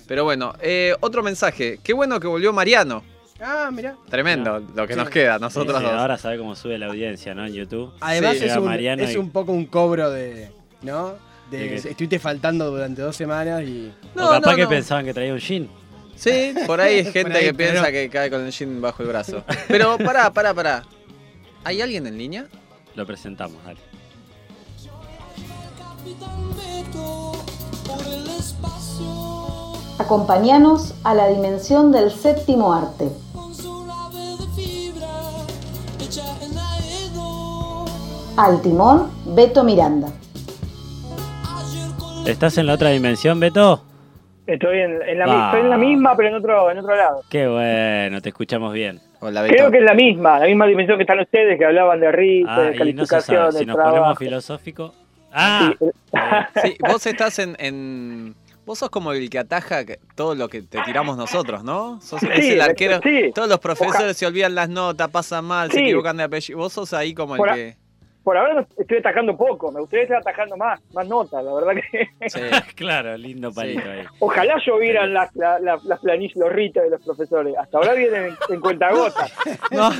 Pero bueno, eh, otro mensaje. Qué bueno que volvió Mariano. Ah, mira. Tremendo lo que Sí. nos queda, nosotros sí, dos. ahora sabe cómo sube la audiencia, ¿no? En YouTube. Además Sí, es, un, es y- un poco un cobro de. ¿No? De, De que- estuviste faltando durante dos semanas y. No, o capaz no, que no. pensaban que traía un jean. Sí, por ahí hay [laughs] gente ahí, que piensa pero- que cae con el jean bajo el brazo. Pero pará, pará, pará. ¿Hay alguien en línea? Lo presentamos, dale. Acompáñanos a la dimensión del séptimo arte. Al timón, Beto Miranda. ¿Estás en la otra dimensión, Beto? Estoy en, en la, mi- Ah. estoy en la misma, pero en otro, en otro lado. Qué bueno, te escuchamos bien. Hola. Creo que es la misma, la misma dimensión que están ustedes, que hablaban de ritmo, Ah, de no calificación, sabe. de Si nos trabajo. ponemos filosófico. Ah, Sí, Sí, vos estás en, en- Vos sos como el que ataja todo lo que te tiramos nosotros, ¿no? Sos es el arquero. sí. Todos los profesores Oja- se olvidan las notas, pasan mal, se equivocan de apellido. Vos sos ahí como el Por a- que. Por ahora no estoy atajando poco, me gustaría estar atajando más, más notas, la verdad que... Sí. [laughs] claro, lindo palito ahí. Ojalá llovieran las, la- la- las planillas, los ritos de los profesores. Hasta ahora vienen en, en cuentagotas. [laughs] No. [laughs]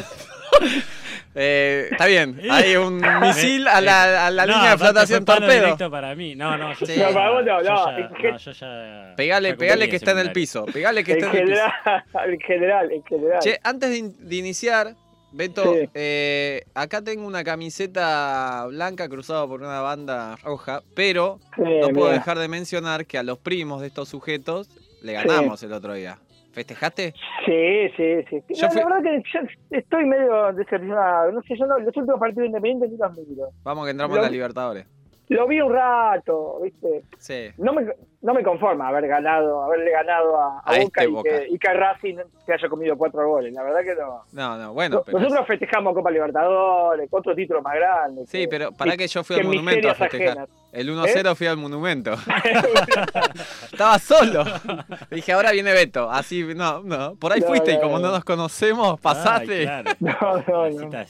Eh, está bien, hay un misil a la, a la No, línea de flotación torpedo. directo para mí. No, no, yo Sí. ya, No, para vos no, yo no, yo ya- Pegale, pegale que está en el piso. Pegale que está en el piso. general, en general, en general. Che, antes de, in- de iniciar, Beto, Sí. eh, acá tengo una camiseta blanca cruzada por una banda roja, pero Sí, no puedo dejar de mencionar que a los primos de estos sujetos le ganamos el otro día. ¿Festejaste? Sí, sí, sí. Yo No, fui- La verdad que yo estoy medio decepcionado. No sé, yo no, los últimos partidos independientes ni los miro. Vamos que entramos Lo- la Libertadores. Lo vi un rato, ¿viste? Sí. No me, no me conforma haber ganado, haberle ganado a, a A Boca, este y, Boca. Que, y que Racing se haya comido cuatro goles. La verdad que no. No, no, bueno, pero... Nosotros festejamos Copa Libertadores, otro título más grande. Sí, pero para que yo fui al monumento a festejar. ajenas. El 1-0 fui al monumento. [laughs] [laughs] Estaba solo. [laughs] Dije, ahora viene Beto. Así, no, no. Por ahí No, fuiste y como no. no nos conocemos, pasaste. Ay, claro. No, no, no.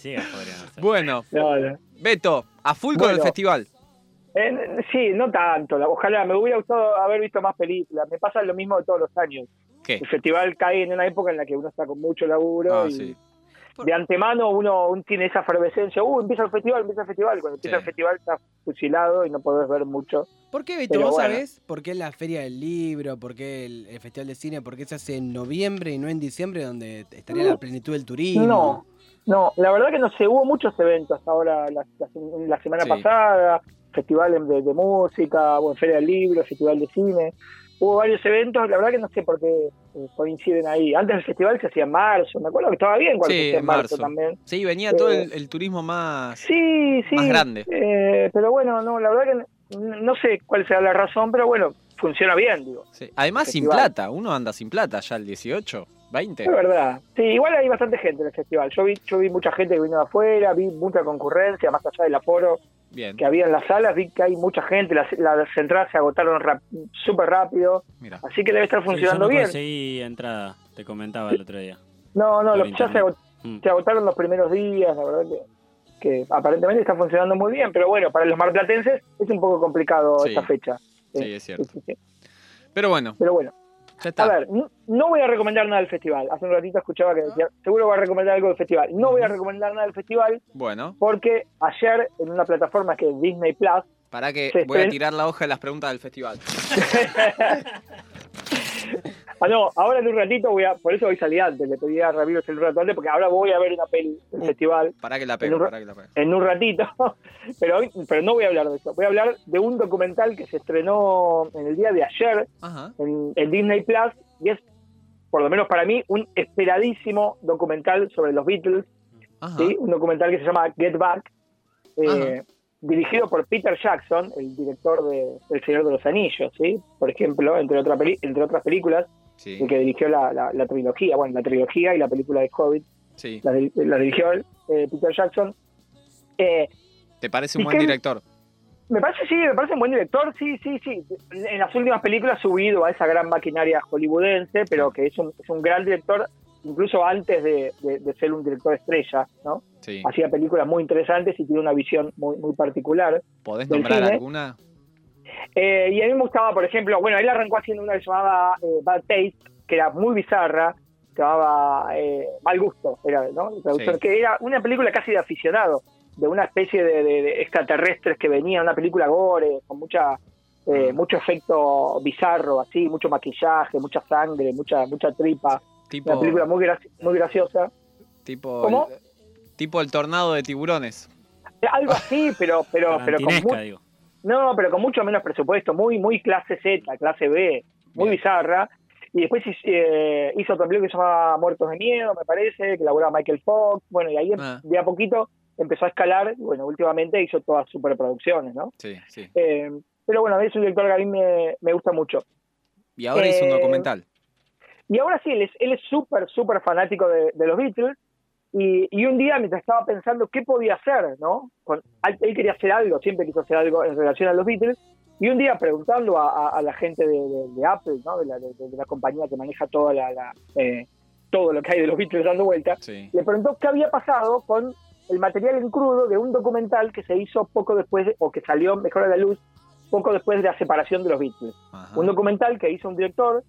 Bueno, no, no. Beto, a full con el festival. Eh, sí, no tanto. Ojalá, me hubiera gustado haber visto más películas. Me pasa lo mismo de todos los años. ¿Qué? El festival cae en una época en la que uno está con mucho laburo Ah, y sí. de antemano uno, uno tiene esa efervescencia. Uh, empieza el festival, empieza el festival. Cuando empieza Sí. el festival estás fusilado y no podés ver mucho. ¿Por qué, Beto? Pero ¿Vos bueno. sabés por qué la Feria del Libro, por qué el, el Festival de Cine, por qué se hace en noviembre y no en diciembre, donde estaría la plenitud del turismo? No, no, la verdad que no sé, hubo muchos eventos ahora la, la- la semana Sí. pasada, festival de, de música, bueno, Feria del Libro, festival de cine, hubo varios eventos, la verdad que no sé por qué eh, coinciden ahí. Antes el festival se hacía en marzo, me acuerdo que estaba bien cuando se Sí, hacía en marzo, también. Sí, venía todo Eh, el, el turismo más. Sí, sí. Más grande. eh, pero bueno, no, la verdad que no, no sé cuál sea la razón, pero bueno, funciona bien, digo. Sí. Además, sin plata. Uno anda sin plata ya el 18, 20. Es verdad. Sí, igual hay bastante gente en el festival. Yo vi, yo vi mucha gente que vino de afuera, vi mucha concurrencia, más allá del aforo. Bien. que había en las salas, vi que hay mucha gente, las, las entradas se agotaron súper rápido, Mira. así que debe estar Sí, yo funcionando bien. conseguí entrada, te comentaba el otro día. No, no, los, ya se, agot- Mm. se agotaron los primeros días, la verdad que, que aparentemente está funcionando muy bien, pero bueno, para los marplatenses es un poco complicado Sí. esta fecha. Sí, es cierto. Sí, sí, sí. Pero bueno, Pero. A ver, no, no voy a recomendar nada del festival. Hace un ratito escuchaba que decía, seguro voy a recomendar algo del festival. No voy a recomendar nada del festival Bueno, porque ayer en una plataforma que es Disney Plus, para que voy a tirar la hoja de las preguntas del festival. [laughs] [laughs] Ah, no, ahora en un ratito voy a. Por eso hoy salí antes, le pedí a Ramiro el rato antes, porque ahora voy a ver una peli del Uh. festival Para que la En un ra- para que la pego. en un ratito. [laughs] Pero hoy, pero no voy a hablar de eso. Voy a hablar de un documental que se estrenó en el día de ayer Ajá. en, en Disney Plus y es, por lo menos para mí, un esperadísimo documental sobre los Beatles. ¿sí? Un documental que se llama Get Back, eh, dirigido por Peter Jackson, el director de El Señor de los Anillos, ¿sí? Por ejemplo, entre, otra peli- entre otras películas. Sí, el que dirigió la, la, la trilogía, bueno, la trilogía y la película de Hobbit, sí. la, di- la dirigió eh, Peter Jackson. Eh, ¿Te parece ¿y un buen director? me parece, sí, me parece un buen director, sí, sí, sí. En las últimas películas subido a esa gran maquinaria hollywoodense, pero que es un, es un gran director, incluso antes de, de- de ser un director estrella, ¿no? Sí. Hacía películas muy interesantes y tiene una visión muy, muy particular. ¿Podés nombrar cine. alguna? Eh, y a mí me gustaba, por ejemplo, bueno, él arrancó haciendo una que se llamaba eh, Bad Taste, que era muy bizarra, se llamaba eh, Mal Gusto, era, ¿no? Sí. que era una película casi de aficionado, de una especie de, de- de extraterrestres que venían, una película gore, con mucha eh, Mm. mucho efecto bizarro, así, mucho maquillaje, mucha sangre, mucha mucha tripa, Tipo, una película muy, graci- muy graciosa. tipo, ¿Cómo? el, tipo el tornado de tiburones. Algo así, pero pero pero con Tarantinesca, mu- digo. No, pero con mucho menos presupuesto, muy muy clase Z, clase B, muy Bien. bizarra. Y después hizo, eh, hizo película que se llama Muertos de Miedo, me parece, que laburaba Michael Fox. Bueno, y ahí em- Ah. de a poquito empezó a escalar. Bueno, últimamente hizo todas superproducciones, ¿no? Sí, sí. Eh, pero bueno, es un director que a mí me, me gusta mucho. Y ahora hizo un Eh, documental. Y ahora sí, él es él es súper, súper fanático de, de los Beatles. Y, y un día, mientras estaba pensando qué podía hacer, ¿no? Con- él quería hacer algo, siempre quiso hacer algo en relación a los Beatles. Y un día preguntando a, a- a la gente de, de- de Apple, ¿no? De la, de- la compañía que maneja toda la, la, eh, todo lo que hay de los Beatles dando vuelta, Sí. le preguntó qué había pasado con el material en crudo de un documental que se hizo poco después, de- o que salió mejor a la luz, poco después de la separación de los Beatles. Ajá. Un documental que hizo un director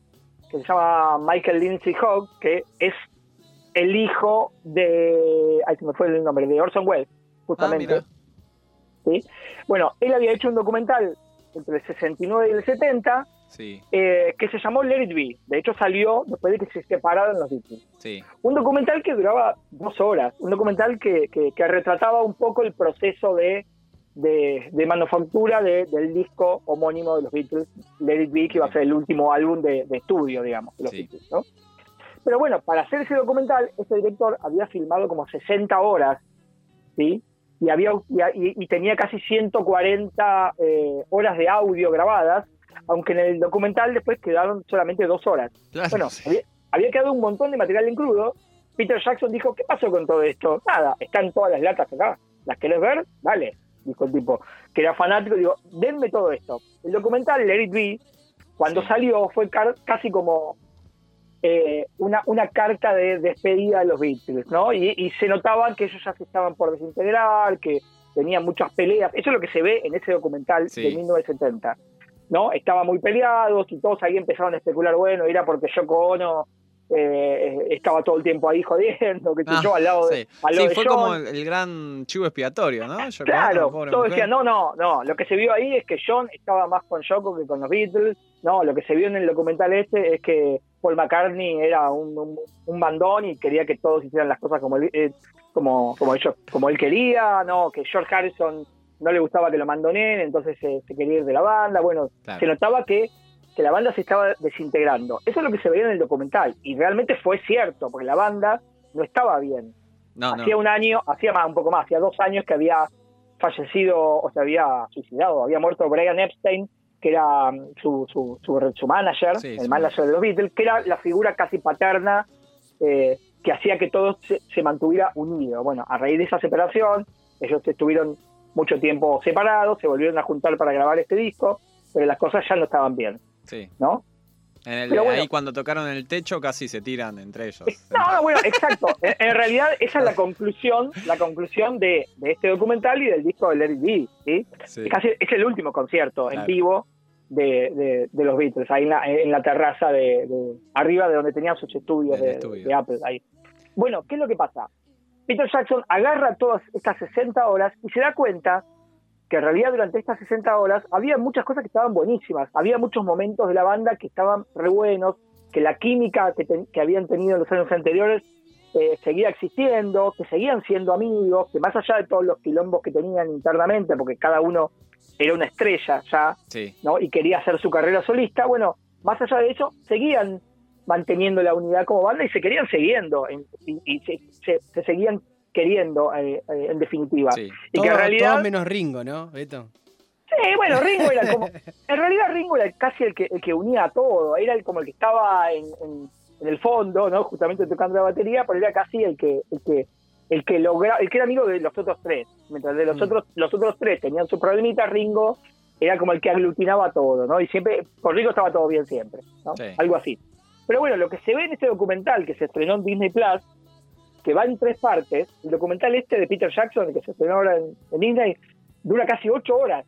que se llama Michael Lindsay Hogg, que es el hijo de. Ay, se me fue el nombre, de Orson Welles, Ah, justamente. mira. ¿sí? Bueno, él había hecho un documental entre el 69 y el 70 Sí, eh, que se llamó Let It Be. De hecho, salió después de que se separaron los Beatles. sí. Un documental que duraba dos horas, un documental que, que- que retrataba un poco el proceso de, de, de manufactura de- del disco homónimo de los Beatles, Let It Be, que iba a ser el último álbum de, estudio, digamos, de los. Beatles, ¿no? Pero bueno, para hacer ese documental, este director había filmado como 60 horas, ¿sí? Y, había, y, y tenía casi 140 eh, horas de audio grabadas, aunque en el documental después quedaron solamente dos horas. Claro, Bueno, sí. había, había quedado un montón de material en crudo. Peter Jackson dijo, ¿qué pasó con todo esto? Nada, están todas las latas acá. ¿Las querés ver? Dale. Dijo el tipo, que era fanático. Digo, denme todo esto. El documental Let It Be, cuando Sí. salió, fue casi como eh, una, una carta de despedida de los Beatles, ¿no? Y, y se notaba que ellos ya se estaban por desintegrar, que, tenía muchas peleas. Eso es lo que se ve en ese documental Sí. de 1970. ¿no? Estaban muy peleados y todos ahí empezaron a especular, bueno, era porque Yoko Ono eh, estaba todo el tiempo ahí jodiendo, que Ah, yo, al lado de, sí. al lado Sí, de fue John. como el, el gran chivo expiatorio, ¿no? Claro, todos decían, no, no, no, lo que se vio ahí es que John estaba más con Yoko que con los Beatles, no, lo que se vio en el documental este es que Paul McCartney era un, un, un bandón y quería que todos hicieran las cosas como él, eh, como, como, él quería, no, que George Harrison no le gustaba que lo mandonen, entonces se, se quería ir de la banda, bueno, Claro. se notaba que, que la banda se estaba desintegrando. Eso es lo que se veía en el documental, y realmente fue cierto, porque la banda no estaba bien. No, no. hacía un año, hacía más, un poco más, hacía dos años que había fallecido o se había suicidado, había muerto Brian Epstein, que era mm, su, su, su, su manager, Sí, el su manager de los Beatles, que era la figura casi paterna eh, que hacía que todo se, se mantuviera unido. Bueno, a raíz de esa separación, ellos estuvieron mucho tiempo separados, se volvieron a juntar para grabar este disco, pero las cosas ya no estaban bien, Sí. ¿no? En el- bueno. Ahí cuando tocaron el techo casi se tiran entre ellos. No, no, bueno, exacto. [laughs] En, en realidad esa es la conclusión, la conclusión de, de este documental y del disco de It Be, ¿sí? Sí. Casi es el último concierto en vivo de, de- de los Beatles, ahí en la, en la terraza de, arriba de donde tenían sus estudios estudio. de Apple. Ahí. Bueno, ¿qué es lo que pasa? Peter Jackson agarra todas estas 60 horas y se da cuenta que en realidad durante estas 60 horas había muchas cosas que estaban buenísimas, había muchos momentos de la banda que estaban re buenos, que la química que, ten- que habían tenido en los años anteriores eh, seguía existiendo, que seguían siendo amigos, que más allá de todos los quilombos que tenían internamente, porque cada uno era una estrella ya, Sí. ¿no? Y quería hacer su carrera solista, bueno, más allá de eso, seguían manteniendo la unidad como banda y se querían siguiendo, en- y, y se, se- se seguían queriendo, eh, eh, en definitiva. Sí. Y Todo, que en realidad... todo menos Ringo, ¿no, Beto? Sí, bueno, Ringo era como. [laughs] En realidad, Ringo era casi el que, el que unía a todo. Era el, como el que estaba en, en- en el fondo, ¿no? Justamente tocando la batería, pero era casi el que. El que el que logra, el que era amigo de los otros tres, mientras de los Mm. otros los otros tres tenían su problemita, Ringo era como el que aglutinaba todo, ¿no? Y siempre con Ringo estaba todo bien siempre, ¿no? Sí. Algo así. Pero bueno, lo que se ve en este documental que se estrenó en Disney Plus, que va en tres partes, el documental este de Peter Jackson, que se estrenó ahora en, en Disney, dura casi ocho horas.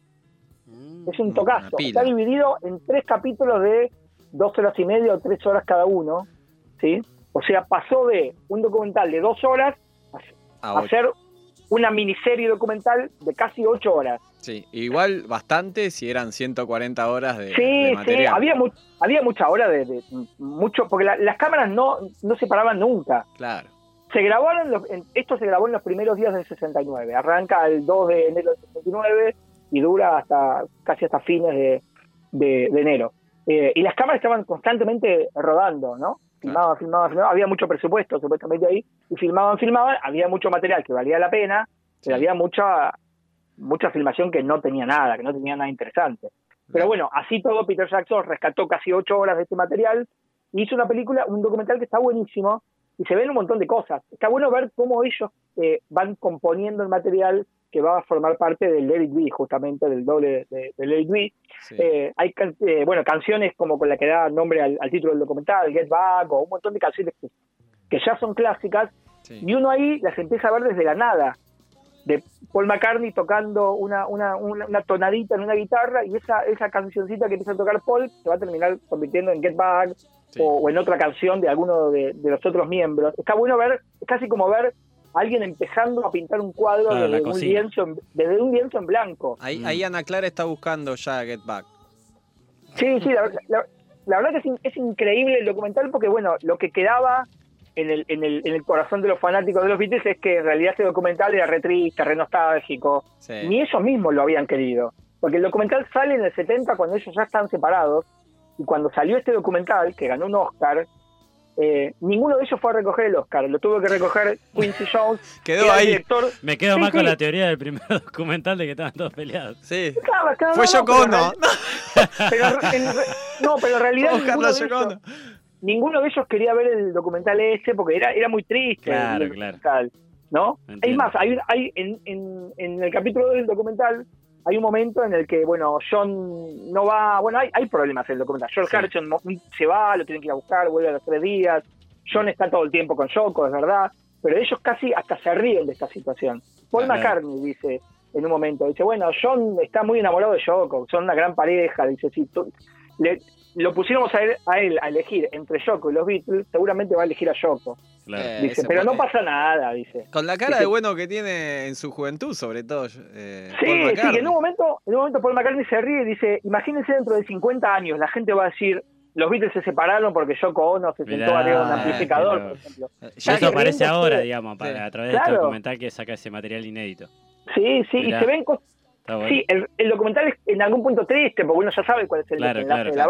Es un tocazo. Está dividido en tres capítulos de dos horas y media o tres horas cada uno. ¿sí? O sea, pasó de un documental de dos horas a bueno. hacer una miniserie documental de casi ocho horas. Sí, igual bastante si eran 140 horas de, de Sí, sí, material. había, mu- había mucha hora de, de- mucho, porque la- las cámaras no, no se paraban nunca. Claro. Se grabaron, los, en- esto se grabó en los primeros días del 69. Arranca el 2 de enero del 69 y dura hasta casi hasta fines de, de- de enero. Eh, y las cámaras estaban constantemente rodando, ¿no? Filmaban, filmaban, filmaban. Había mucho presupuesto supuestamente ahí. Y filmaban, filmaban. Había mucho material que valía la pena, pero había mucha mucha filmación que no tenía nada, que no tenía nada interesante. Pero bueno, así todo, Peter Jackson rescató casi ocho horas de este material y hizo una película, un documental que está buenísimo y se ven un montón de cosas. Está bueno ver cómo ellos eh, van componiendo el material que va a formar parte del Let It Be, justamente del doble de, de Let It Be. Sí. Eh, hay can- eh, bueno, canciones como con la que da nombre al, al título del documental, Get Back, o un montón de canciones que, que ya son clásicas, Sí. y uno ahí las empieza a ver desde la nada. De Paul McCartney tocando una, una, una, una tonadita en una guitarra y esa, esa cancioncita que empieza a tocar Paul se va a terminar convirtiendo en Get Back Sí. o, o en otra canción de alguno de, de los otros miembros. Está bueno ver, es casi como ver a alguien empezando a pintar un cuadro Claro, la desde, un lienzo en, desde un lienzo en blanco. Ahí, Mm. ahí Ana Clara está buscando ya Get Back. Sí, sí, la, la- la verdad que es, in- es increíble el documental porque, bueno, lo que quedaba en el, en, el, en el corazón de los fanáticos de los Beatles es que en realidad este documental era re triste, re nostálgico. Sí. Ni ellos mismos lo habían querido. Porque el documental sale en el 70 cuando ellos ya están separados. Y cuando salió este documental, que ganó un Oscar, eh, ninguno de ellos fue a recoger el Oscar. Lo tuvo que recoger Quincy Jones. [laughs] Quedó ahí. director. Me quedo Sí, más con la teoría del primer [laughs] documental de que estaban todos peleados. Sí. Claro, claro, Fue no, no, Yoko en Ono. Pero en no, pero en realidad ninguno de, ellos, ninguno de ellos quería ver el documental ese porque era, era muy triste. Claro, el claro. ¿no? Entiendo. Es más, hay, hay en, en, en el capítulo 2 del documental hay un momento en el que, bueno, John no va, bueno, hay, hay problemas en el documental. George Sí. Harrison se va, lo tienen que ir a buscar, vuelve a los tres días. John está todo el tiempo con Yoko, es verdad, pero ellos casi hasta se ríen de esta situación. Paul. McCartney dice, en un momento. Dice, bueno, John está muy enamorado de Yoko, son una gran pareja. Dice, si tú, le, lo pusiéramos a él, a él a elegir entre Yoko y los Beatles, seguramente va a elegir a Yoko. Claro. Eh, Dice, pero no pasa nada, dice. Con la cara Dice- de bueno que tiene en su juventud, sobre todo. eh, Sí, Paul sí, en un momento, en un momento Paul McCartney se ríe y dice, imagínense dentro de 50 años, la gente va a decir, los Beatles se separaron porque Yoko Ono se Mirá, sentó arriba de un eh, amplificador, pero- por ejemplo. Ya eso aparece ahora, digamos, para, Sí. a través de este Claro. documental que saca ese material inédito. Sí, sí, Mirá. y se ven cosas... Bueno. Sí, el, el documental es en algún punto triste, porque uno ya sabe cuál es el Claro, desenlace claro, de la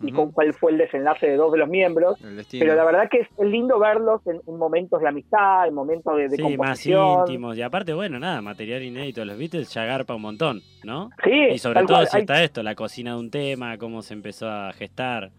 y con cuál fue el desenlace de dos de los miembros. Pero la verdad que es, lindo verlos en, en momentos de amistad, en momentos de, de Sí, más íntimos. Y aparte, bueno, nada, material inédito de los Beatles ya garpa un montón, ¿no? Sí, Y sobre todo cual. si Hay- está esto, la cocina de un tema, cómo se empezó a gestar.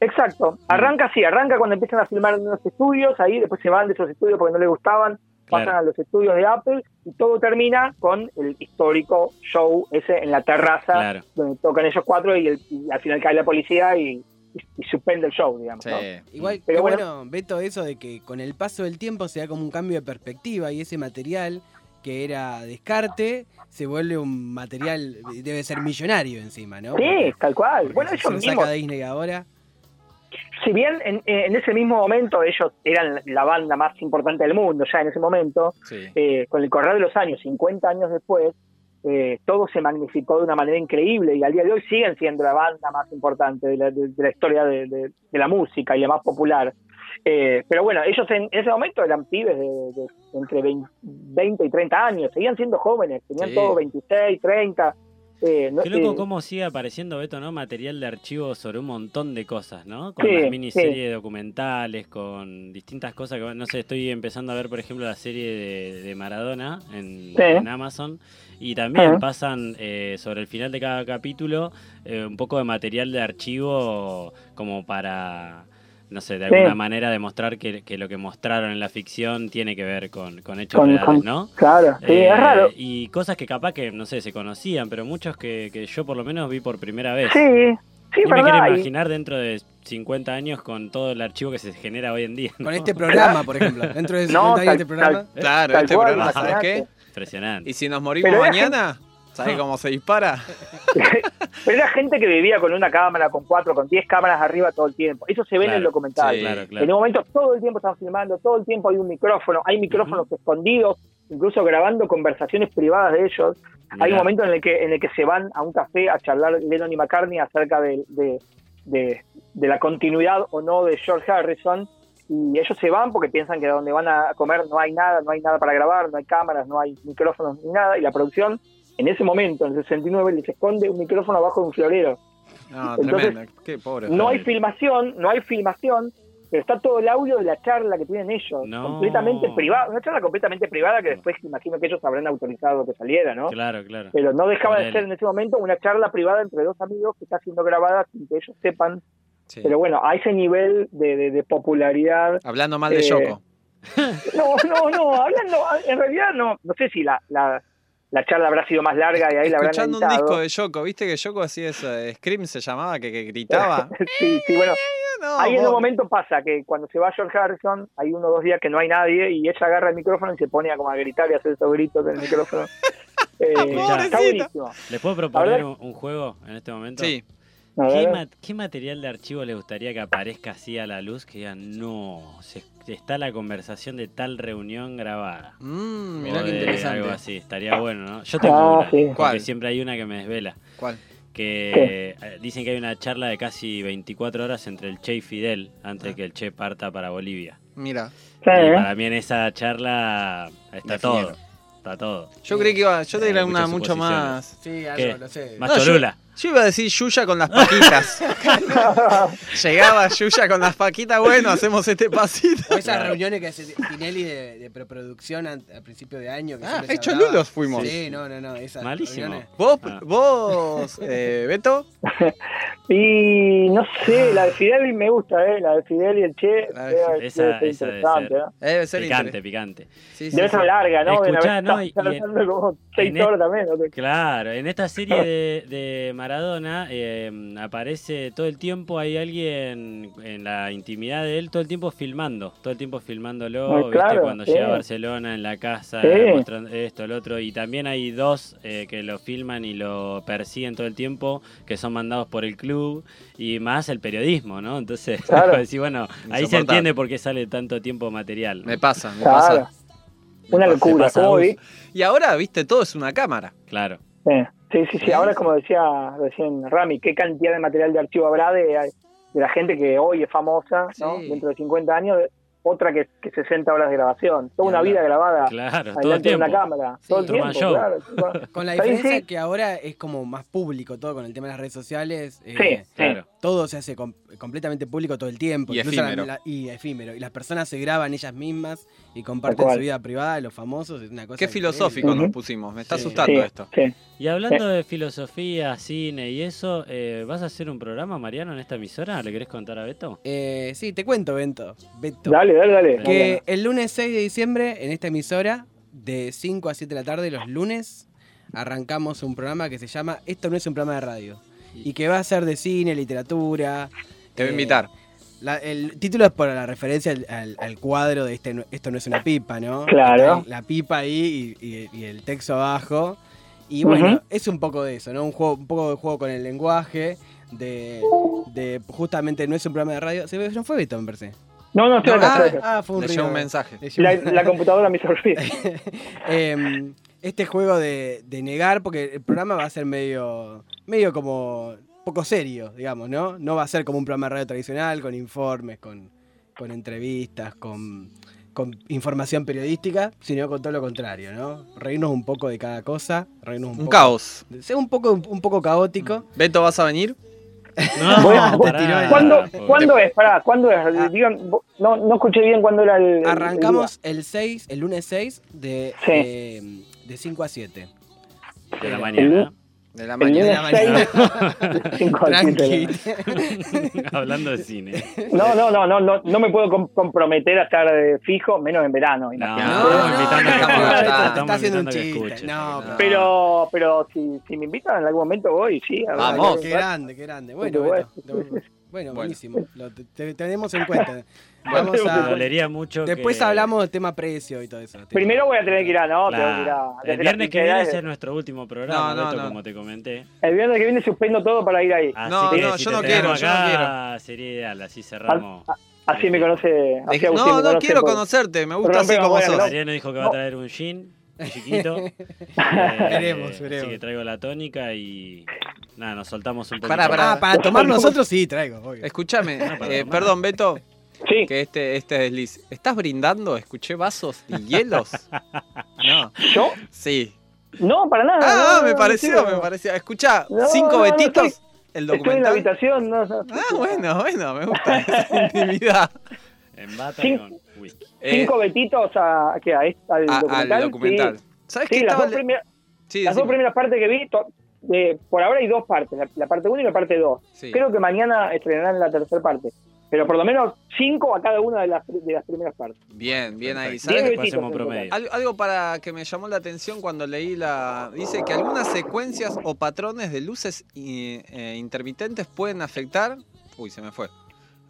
Exacto. Arranca así, arranca cuando empiezan a filmar en unos estudios, ahí después se van de esos estudios porque no les gustaban, pasan Claro. a los estudios de Apple y todo termina con el histórico show ese en la terraza Claro. donde tocan ellos cuatro y, el- y al final cae la policía y, y- y suspende el show, digamos. Sí. ¿no? Igual, Pero qué bueno. bueno, Beto, eso de que con el paso del tiempo se da como un cambio de perspectiva y ese material que era descarte se vuelve un material, debe ser millonario encima, ¿no? Sí, tal cual. Porque Bueno, ellos se lo mismos, saca Disney ahora. Si bien en, en ese mismo momento ellos eran la banda más importante del mundo, ya en ese momento, Sí. eh, con el correr de los años, 50 años después, eh, todo se magnificó de una manera increíble y al día de hoy siguen siendo la banda más importante de la, de- de la historia de, de- de la música y la más popular. Eh, pero bueno, ellos en ese momento eran pibes de, entre 20, 20 y 30 años, seguían siendo jóvenes, tenían Sí. todos 26, 30. Eh, no- Qué loco eh, cómo sigue apareciendo, Beto, ¿no? Material de archivo sobre un montón de cosas, ¿no? Con Sí, las miniseries documentales, con distintas cosas que, no sé, estoy empezando a ver, por ejemplo, la serie de, de Maradona en, Sí. en Amazon. Y también pasan eh, sobre el final de cada capítulo eh, un poco de material de archivo como para, no sé, de Sí. alguna manera demostrar que, que lo que mostraron en la ficción tiene que ver con, con hechos Con- reales, con- ¿no? Claro, sí, Eh, es raro. Y cosas que capaz que, no sé, se conocían, pero muchos que, que yo por lo menos vi por primera vez. Sí, sí, y me quiero imaginar dentro de 50 años con todo el archivo que se genera hoy en día. ¿no? Con este programa, por ejemplo. Dentro de 50 [laughs] No, años tal- este programa. Claro, Tal este cual, programa, ¿sabes qué? Impresionante. Y si nos morimos Pero mañana, ¿sabes [laughs] cómo se dispara? [laughs] Pero era gente que vivía con una cámara, con cuatro, con diez cámaras arriba todo el tiempo. Eso se ve en el documental. sí, Claro, En un momento todo el tiempo están filmando, todo el tiempo hay un micrófono, hay micrófonos escondidos, incluso grabando conversaciones privadas de ellos. Hay un momento en el que en el que se van a un café a charlar Lennon y McCartney acerca de, de, de- de la continuidad o no de George Harrison y ellos se van porque piensan que donde van a comer no hay nada, no hay nada para grabar, no hay cámaras, no hay micrófonos ni nada y la producción en ese momento, en el 69, les esconde un micrófono abajo de un florero. No, Entonces, tremendo. Qué pobre. No hay filmación, no hay filmación, pero está todo el audio de la charla que tienen ellos, No. completamente privada, una charla completamente privada que después imagino que ellos habrán autorizado que saliera, ¿no? Claro, claro. Pero no dejaba de ser en ese momento una charla privada entre dos amigos que está siendo grabada sin que ellos sepan. Sí. Pero bueno, a ese nivel de, de- de popularidad. Hablando mal de Eh, Yoko. [laughs] No, no, no, hablando, en realidad no, no sé si la, la, la charla habrá sido más larga y ahí la habrán Escuchando un disco de Yoko, ¿viste que Yoko hacía eso? eh, Scream se llamaba, que, que gritaba. [laughs] sí, sí, bueno, No, Ahí en un momento pasa que cuando se va George Harrison, hay uno o dos días que no hay nadie y ella agarra el micrófono y se pone a como a gritar y hacer esos gritos en el micrófono. [laughs] Eh, está buenísimo. ¿Les puedo proponer un, un juego en este momento? Sí. ¿Qué, ver. ma- qué material de archivo les gustaría que aparezca así a la luz? Que digan, no, se- está la conversación de tal reunión grabada. Mm, O mirá qué de interesante. Algo así, estaría bueno, ¿no? Yo tengo Ah, una, sí. porque ¿Cuál? siempre hay una que me desvela. ¿Cuál? Que eh, dicen que hay una charla de casi 24 horas entre el Che y Fidel antes de Ah. que el Che parta para Bolivia. Mira. Sí, Y ¿eh? para mí en esa charla está Definieron. todo. Está todo. Yo creí que iba, yo te Eh, una mucho más. Sí, algo, ¿Qué? lo sé. Más No, cholula. Yo iba a decir Yuya con las paquitas. [laughs] Llegaba Yuya con las paquitas, bueno, hacemos este pasito. O esas reuniones que hace Tinelli de, de preproducción an- a principio de año. Que Ah, siempre se hecho hablaba. lulos fuimos. Sí, no, no, no. Esas Malísimo. reuniones. ¿Vos, Ah. vos eh, Beto? [laughs] Y no sé, la de Fidel me gusta, ¿eh? La de Fidel y el Che. La de debe- Esa- debe ser esa debe interesante, ser. ¿eh? Debe ser Picante, picante. Sí, sí, Debe sí. ser larga, ¿no? ¿no? Y- en- como seis en horas también, ¿no? Claro, en esta serie de, de Maradona eh, aparece todo el tiempo, hay alguien en la intimidad de él todo el tiempo filmando, todo el tiempo filmándolo, Ay, ¿viste? claro, Cuando sí. llega a Barcelona en la casa, Sí. mostrando esto, el otro, y también hay dos eh, que lo filman y lo persiguen todo el tiempo, que son mandados por el club, y más el periodismo, ¿no? Entonces, [laughs] Claro. decís, bueno, ahí se entiende por qué sale tanto tiempo material. ¿no? Me pasa, me Claro. pasa. Una locura. pasa, ¿Cómo vi? Y ahora, viste, todo es una cámara. Claro. Sí, sí, sí, sí. Ahora, como decía recién Rami, qué cantidad de material de archivo habrá de, de la gente que hoy es famosa, ¿no? Sí. Dentro de 50 años, otra que, que 60 horas de grabación. Toda una vida grabada. Claro, todo el adelante de una tiempo. cámara. todo el Truman tiempo, Show. claro. [laughs] Con la diferencia sí. que ahora es como más público todo con el tema de las redes sociales. eh, Sí. Claro. Todo se hace com- completamente público todo el tiempo. Y incluso la- efímero. la- y efímero. Y las personas se graban ellas mismas y comparten su vida privada, los famosos. Es una cosa Qué filosófico nos pusimos. Me está Sí. asustando Sí, esto. sí. Y hablando de filosofía, cine y eso, eh, ¿vas a hacer un programa, Mariano, en esta emisora? ¿Le querés contar a Beto? Eh, sí, te cuento, Bento. Beto. Dale, dale, dale. Que el lunes 6 de diciembre, en esta emisora, de 5 a 7 de la tarde, los lunes, arrancamos un programa que se llama Esto no es un programa de radio. Y que va a ser de cine, literatura. Te voy a eh, invitar. La- el título es por la referencia al, al- al cuadro de este, no- Esto no es una pipa, ¿no? Claro. La pipa ahí y, y- y el texto abajo. Y bueno, es un poco de eso, ¿no? Un, juego, un poco de juego con el lenguaje, de, de justamente no es un programa de radio. Se ve, no fue Beto, me parece. No, no, estoy acá, ah, acá. ah, fue un Le llegó un mensaje. La, la computadora me hizo. [laughs] Em, este juego de, de negar, porque el programa va a ser medio, medio como poco serio, digamos, ¿no? No va a ser como un programa de radio tradicional, con informes, con, con entrevistas, con, con información periodística, sino con todo lo contrario, ¿no? Reírnos un poco de cada cosa, reírnos un, Un poco- caos. Ser un poco, un poco caótico. Beto, ¿vas a venir? [laughs] No, Bueno, pará. ¿Cuándo. ¿cuándo es? Pará, ¿cuándo es? Ah. Digan, no, no escuché bien cuándo era el. el- el Arrancamos el 6, el lunes 6, de, Sí. eh, de 5 a 7. De la El- mañana. El De la 6, cinco a siete. Tranqui. Hablando de cine. No, no, no, no, no, no me puedo com- comprometer a estar eh, fijo, menos en verano. No, imagínate. No, no, está haciendo un chiste. No, pero- Pero, si, si me invitan en algún momento voy, sí. a ver, Vamos. Qué grande, qué grande. Bueno, Bueno, bueno, Bueno. buenísimo. Lo te, te- tenemos en cuenta. Vamos Me a, dolería mucho después que- hablamos del tema precio y todo eso. Primero voy a tener que ir a, no, Claro. tengo que ir a. desde El viernes que viene ese es nuestro último programa, No, no, Beto, no. como te comenté. El viernes que viene suspendo todo para ir ahí. Así No, que no, si yo te no quiero, yo no acá, Sería ideal, así cerramos. A- Así me conoce. Así Dej- Agustín No, no conoce quiero por- conocerte. Me gusta así como sos. ¿no? Mariano dijo que va a traer un gin [laughs] chiquito. Eh, Veremos, Así que traigo la tónica y nada, nos soltamos un poquito. Pará, pará. Ah, para tomar nosotros sí traigo. Escúchame. No, para eh, perdón, Beto. Sí, Que este, este desliz. ¿Estás brindando? Escuché vasos y hielos. [laughs] No. yo. Sí. No, para nada. Ah, no, me no, pareció, no, me pareció. Escucha, No, cinco no, no, betitos. estoy- el Estoy en la documental. habitación. No, no, Ah, bueno, bueno, me gusta esa [laughs] intimidad. En bata con whisky. Eh, Cinco betitos a, ¿qué, a este- al, a- documental. al documental. Sí, ¿Sabes Sí, qué las, dos le- primeras, Sí, las dos primeras partes que vi, to- eh, por ahora hay dos partes, la, la parte 1 y la parte 2. Sí. Creo que mañana estrenarán la tercera parte. Pero por lo menos cinco a cada una de las, de las primeras partes. Bien, bien ahí. ¿Sabes? Promedio. Algo, algo para que me llamó la atención cuando leí la... Dice que algunas secuencias o patrones de luces eh, intermitentes pueden afectar... Uy, se me fue.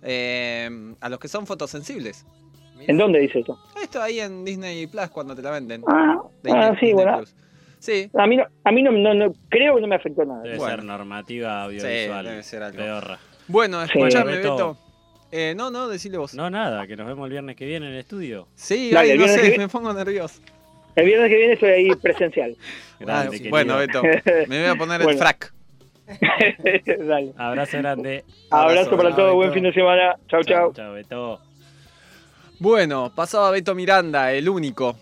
Eh, a los que son fotosensibles. ¿En dónde dice eso? Esto ahí en Disney Plus cuando te la venden. Ah, De ah, Disney- sí, Disney bueno. Plus. Sí. A mí, no, a mí no, no, no- creo que no me afectó nada. Debe Bueno. ser normativa Sí, audiovisual. debe ser algo. Bueno, Sí. escúchame, Beto. Eh, no, no, decile vos. No, nada, que nos vemos el viernes que viene en el estudio. Sí, Dale, ay, no ¿viernes sé, me pongo nervioso. El viernes que viene estoy ahí presencial. [laughs] Grande, Ah, bueno, Beto, me voy a poner el frac. [laughs] Dale. Abrazo grande. Abrazo para Chao, todos, buen fin de semana. Chau, chau. Chao, Beto. Bueno, pasaba Beto Miranda, el único.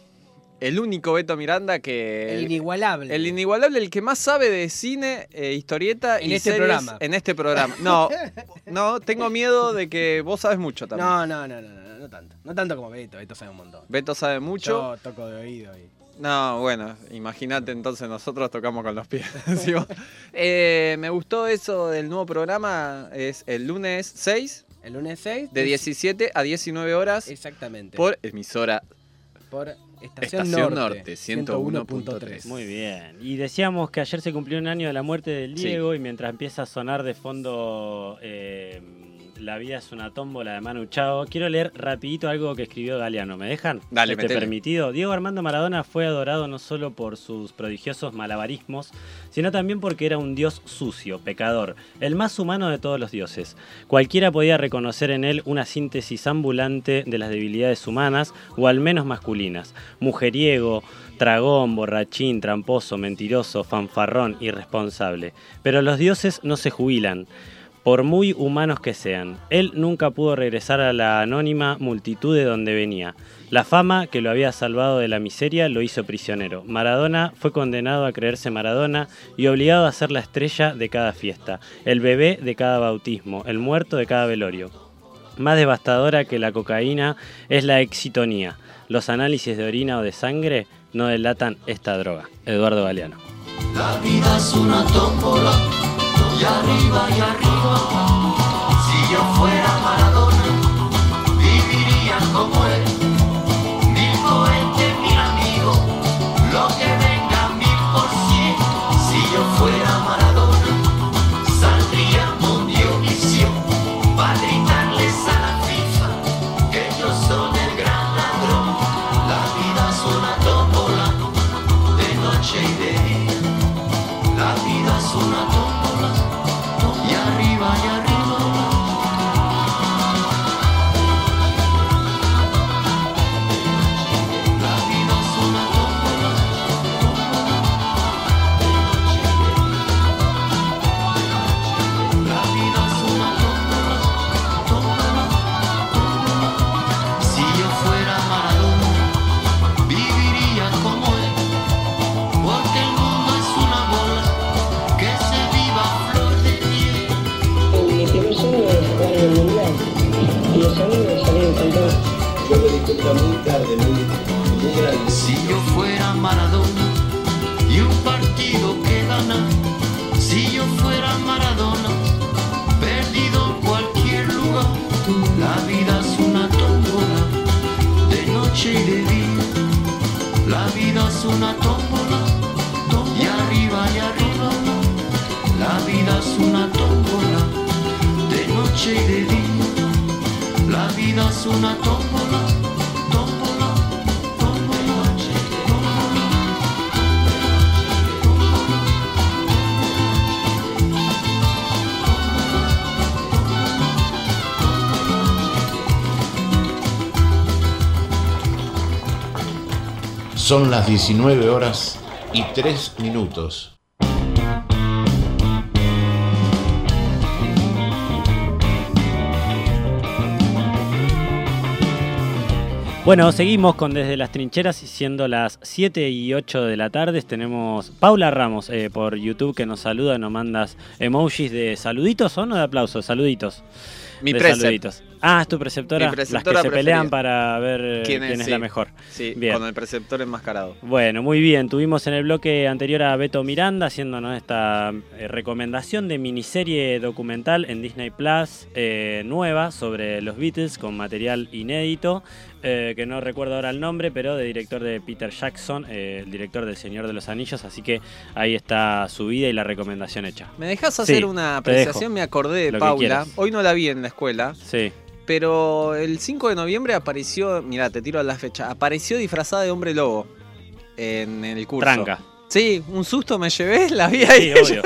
El único Beto Miranda que... El inigualable. El inigualable, el que más sabe de cine, eh, historieta En y este series programa. En este programa. No, [laughs] no, tengo miedo de que vos sabes mucho también. No, no, no, no, no, no tanto. No tanto como Beto, Beto sabe un montón. Beto sabe mucho. Yo toco de oído y... No, bueno, imagínate entonces nosotros tocamos con los pies. [laughs] ¿sí? Eh, me gustó eso del nuevo programa, es el lunes 6, El lunes 6. de 17 a 19 horas, Exactamente. por emisora por Estación, Estación Norte, Norte, 101.3. Muy bien. Y decíamos que ayer se cumplió un año de la muerte del Sí. Diego y mientras empieza a sonar de fondo eh, La vida es una tómbola de Manu Chao, quiero leer rapidito algo que escribió Galeano. ¿Me dejan? Dale, este permitido. Diego Armando Maradona fue adorado no solo por sus prodigiosos malabarismos, sino también porque era un dios sucio, pecador, el más humano de todos los dioses. Cualquiera podía reconocer en él una síntesis ambulante de las debilidades humanas, o al menos masculinas. Mujeriego, tragón, borrachín, tramposo, mentiroso, fanfarrón, irresponsable. Pero los dioses no se jubilan. Por muy humanos que sean, él nunca pudo regresar a la anónima multitud de donde venía. La fama que lo había salvado de la miseria lo hizo prisionero. Maradona fue condenado a creerse Maradona y obligado a ser la estrella de cada fiesta, el bebé de cada bautismo, el muerto de cada velorio. Más devastadora que la cocaína es la exitonía. Los análisis de orina o de sangre no delatan esta droga. Eduardo Galeano. La vida es una tómbola, y arriba y arriba. Si yo fuera Maradona, una tómbola, de noche y de día, la vida es una tómbola. Son las 19 horas y 3 minutos. Bueno, seguimos con Desde las Trincheras, y siendo las 7 y 8 de la tarde. Tenemos Paula Ramos eh, por YouTube que nos saluda, nos mandas emojis de saluditos o no de aplausos, saluditos. Mi de precept. saluditos. Ah, es tu preceptora. Mi preceptora las que se pelean para ver eh, quién, ¿Quién es? Sí. la mejor. Sí, Bien. con el preceptor enmascarado. Bueno, muy bien. Tuvimos en el bloque anterior a Beto Miranda haciéndonos esta eh, recomendación de miniserie documental en Disney Plus eh, nueva sobre los Beatles con material inédito, eh, que no recuerdo ahora el nombre, pero de director de Peter Jackson, eh, el director del Señor de los Anillos. Así que ahí está su vida y la recomendación hecha. ¿Me dejas Sí, hacer una apreciación? Me acordé de Lo Paula. Hoy no la vi en la escuela, Sí. pero el 5 de noviembre apareció, mira, te tiro la fecha, apareció disfrazada de hombre lobo en el curso. Tranca. Sí, un susto me llevé, [laughs] la vi ahí. Sí, obvio.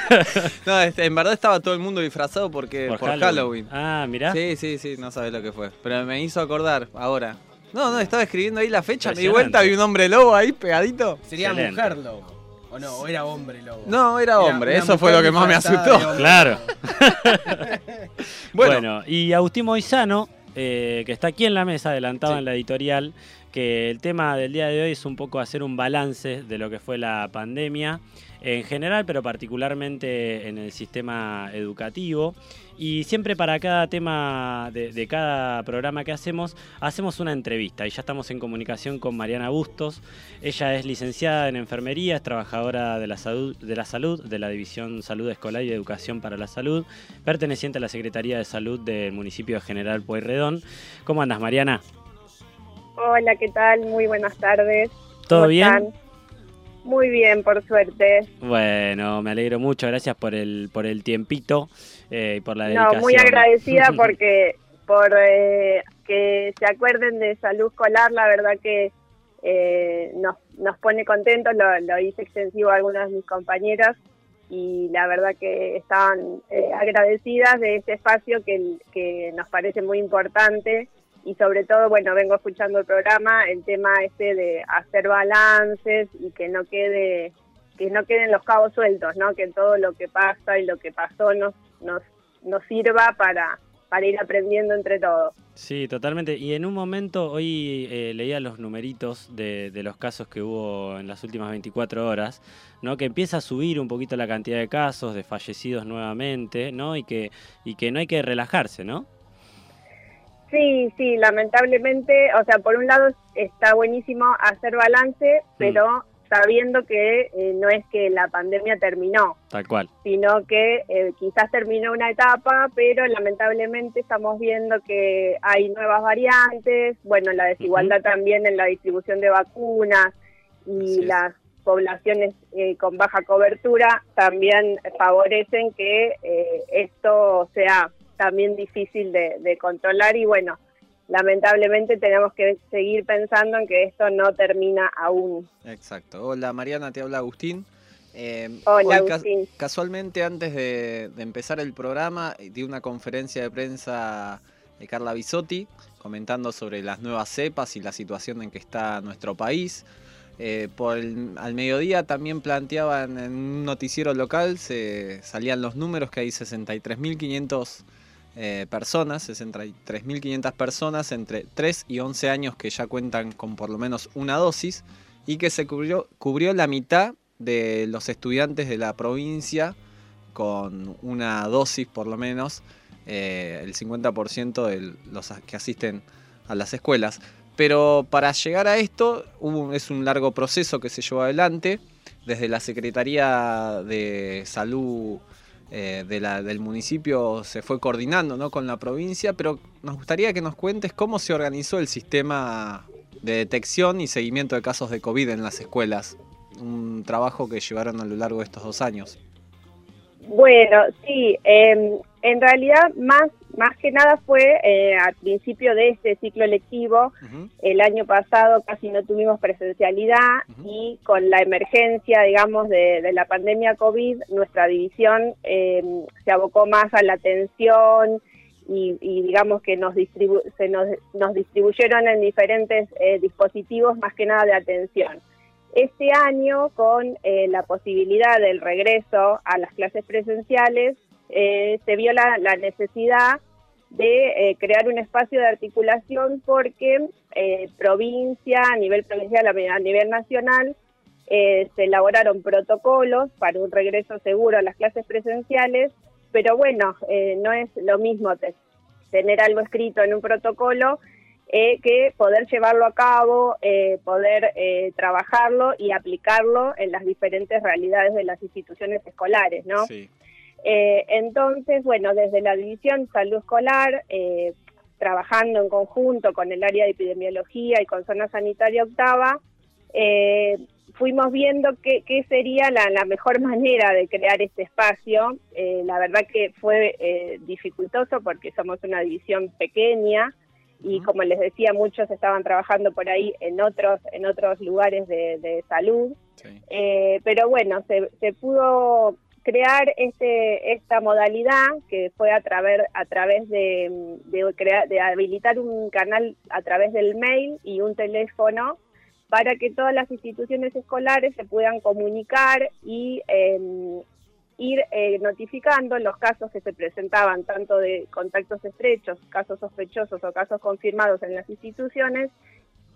[laughs] no, este, en verdad estaba todo el mundo disfrazado porque Por por, Halloween. Halloween. Ah, mirá. Sí, sí, sí, no sabes lo que fue. Pero me hizo acordar ahora. No, no, estaba escribiendo ahí la fecha, me di vuelta, vi un hombre lobo ahí pegadito. Sería Excelente. mujer lobo. ¿O no? ¿O era hombre lobo? No, era hombre, eso fue lo que más me asustó. Claro. [laughs] Bueno. Bueno, y Agustín Moizano, eh, que está aquí en la mesa, adelantado Sí. en la editorial, que el tema del día de hoy es un poco hacer un balance de lo que fue la pandemia en general, pero particularmente en el sistema educativo. Y siempre para cada tema de, cada programa que hacemos, hacemos una entrevista. Y ya estamos en comunicación con Mariana Bustos. Ella es licenciada en enfermería, es trabajadora de la salud, de la salud, de la División Salud Escolar y Educación para la Salud, perteneciente a la Secretaría de Salud del municipio de General Pueyrredón. ¿Cómo andas, Mariana? Hola, ¿qué tal? Muy buenas tardes. ¿Todo ¿Cómo bien? están? Muy bien, por suerte. Bueno, me alegro mucho, gracias por el, por el tiempito eh, y por la No, dedicación. muy agradecida [laughs] porque por eh, que se acuerden de salud escolar, la verdad que eh, nos, nos pone contentos, lo, lo hice extensivo a algunas de mis compañeras y la verdad que estaban eh, agradecidas de este espacio que, que nos parece muy importante y sobre todo, bueno, vengo escuchando el programa, el tema este de hacer balances y que no quede que no queden los cabos sueltos, ¿no? Que todo lo que pasa y lo que pasó nos nos, nos sirva para para ir aprendiendo entre todos. Sí, totalmente. Y en un momento, hoy eh, leía los numeritos de, de los casos que hubo en las últimas 24 horas, ¿no? Que empieza a subir un poquito la cantidad de casos, de fallecidos nuevamente, ¿no? Y que, y que no hay que relajarse, ¿no? Sí, sí, lamentablemente, o sea, por un lado está buenísimo hacer balance, pero sabiendo que eh, no es que la pandemia terminó, Tal cual. sino que eh, quizás terminó una etapa, pero lamentablemente estamos viendo que hay nuevas variantes, bueno, la desigualdad también en la distribución de vacunas y las poblaciones eh, con baja cobertura también favorecen que eh, esto sea también difícil de, de controlar y bueno, lamentablemente tenemos que seguir pensando en que esto no termina aún. Exacto. Hola Mariana, te habla Agustín. Eh, Hola, hoy Agustín. casualmente antes de, de empezar el programa di una conferencia de prensa de Carla Bisotti comentando sobre las nuevas cepas y la situación en que está nuestro país. Eh, por el- al mediodía también planteaban en un noticiero local, se salían los números que hay 63.500 eh, personas, 63.500 personas entre 3 y 11 años que ya cuentan con por lo menos una dosis y que se cubrió, cubrió la mitad de los estudiantes de la provincia con una dosis por lo menos, eh, el 50% de los que asisten a las escuelas. Pero para llegar a esto hubo es un largo proceso que se llevó adelante desde la Secretaría de Salud eh, de la- del municipio se fue coordinando ¿no? con la provincia, pero nos gustaría que nos cuentes cómo se organizó el sistema de detección y seguimiento de casos de COVID en las escuelas. Un trabajo que llevaron a lo largo de estos dos años. Bueno, sí, eh, en realidad más, más que nada fue eh, al principio de este ciclo lectivo, el año pasado casi no tuvimos presencialidad y con la emergencia, digamos, de, de la pandemia COVID, nuestra división eh, se abocó más a la atención y, y digamos que nos, distribu se nos, nos distribuyeron en diferentes eh, dispositivos más que nada de atención. Este año, con eh, la posibilidad del regreso a las clases presenciales, eh, se vio la, la necesidad de eh, crear un espacio de articulación porque eh, provincia, a nivel provincial, a nivel nacional, eh, se elaboraron protocolos para un regreso seguro a las clases presenciales, pero bueno, no es lo mismo te- tener algo escrito en un protocolo que poder llevarlo a cabo, poder trabajarlo y aplicarlo en las diferentes realidades de las instituciones escolares, ¿no? Eh, entonces, bueno, desde la División Salud Escolar, eh, trabajando en conjunto con el área de epidemiología y con zona sanitaria octava, eh, fuimos viendo qué, qué sería la, la mejor [laughs] manera de crear este espacio. La verdad que fue dificultoso porque somos una división pequeña y como les decía, muchos estaban trabajando por ahí en otros, en otros lugares de, de salud. Pero bueno, se, se pudo crear este esta modalidad que fue a través a través de de, crear, de habilitar un canal a través del mail y un teléfono para que todas las instituciones escolares se puedan comunicar y eh, ir eh, notificando los casos que se presentaban, tanto de contactos estrechos, casos sospechosos o casos confirmados en las instituciones,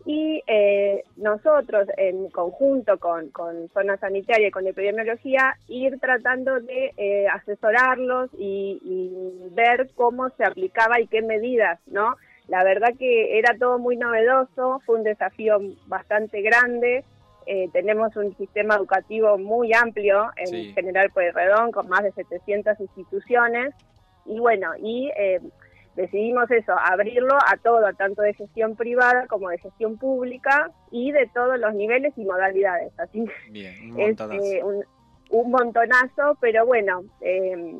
y eh, nosotros, en conjunto con, con zona sanitaria y con epidemiología, ir tratando de eh, asesorarlos y, y ver cómo se aplicaba y qué medidas, ¿no? La verdad que era todo muy novedoso, fue un desafío bastante grande. Eh, tenemos un sistema educativo muy amplio en Sí. General Pueyrredón, con más de 700 instituciones. Y bueno, y eh, decidimos eso, abrirlo a todo, tanto de gestión privada como de gestión pública y de todos los niveles y modalidades. Así Bien, un es montonazo. eh, un, un montonazo, pero bueno, eh,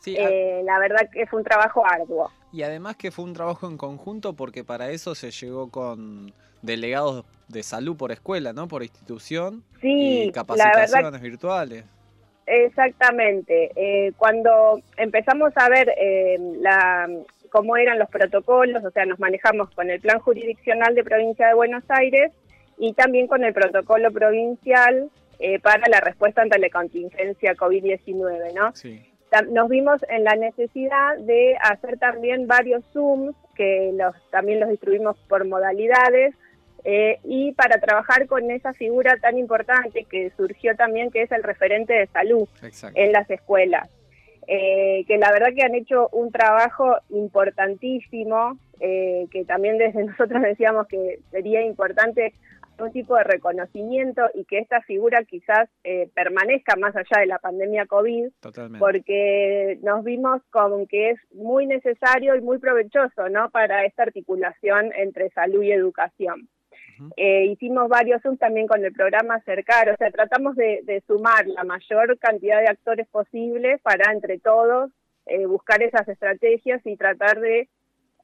Sí, a- eh, la verdad que fue un trabajo arduo. Y además que fue un trabajo en conjunto porque para eso se llegó con delegados de salud por escuela, ¿no? Por institución Sí, y capacitaciones verdad virtuales. Exactamente. Eh, cuando empezamos a ver eh, la, cómo eran los protocolos, o sea, nos manejamos con el plan jurisdiccional de provincia de Buenos Aires y también con el protocolo provincial eh, para la respuesta ante la contingencia COVID-19, ¿no? Sí. Nos vimos en la necesidad de hacer también varios Zooms, que los, también los distribuimos por modalidades, eh, y para trabajar con esa figura tan importante que surgió también, que es el referente de salud Exacto. en las escuelas. Eh, que la verdad que han hecho un trabajo importantísimo, eh, que también desde [laughs] nosotros decíamos que sería importante un tipo de reconocimiento y que esta figura quizás eh, permanezca más allá de la pandemia COVID, Totalmente. porque nos vimos con que es muy necesario y muy provechoso ¿no? para esta articulación entre salud y educación. Eh, hicimos varios Zoom también con el programa Acercar, o sea, tratamos de, de sumar la mayor cantidad de actores posibles para entre todos eh, buscar esas estrategias y tratar de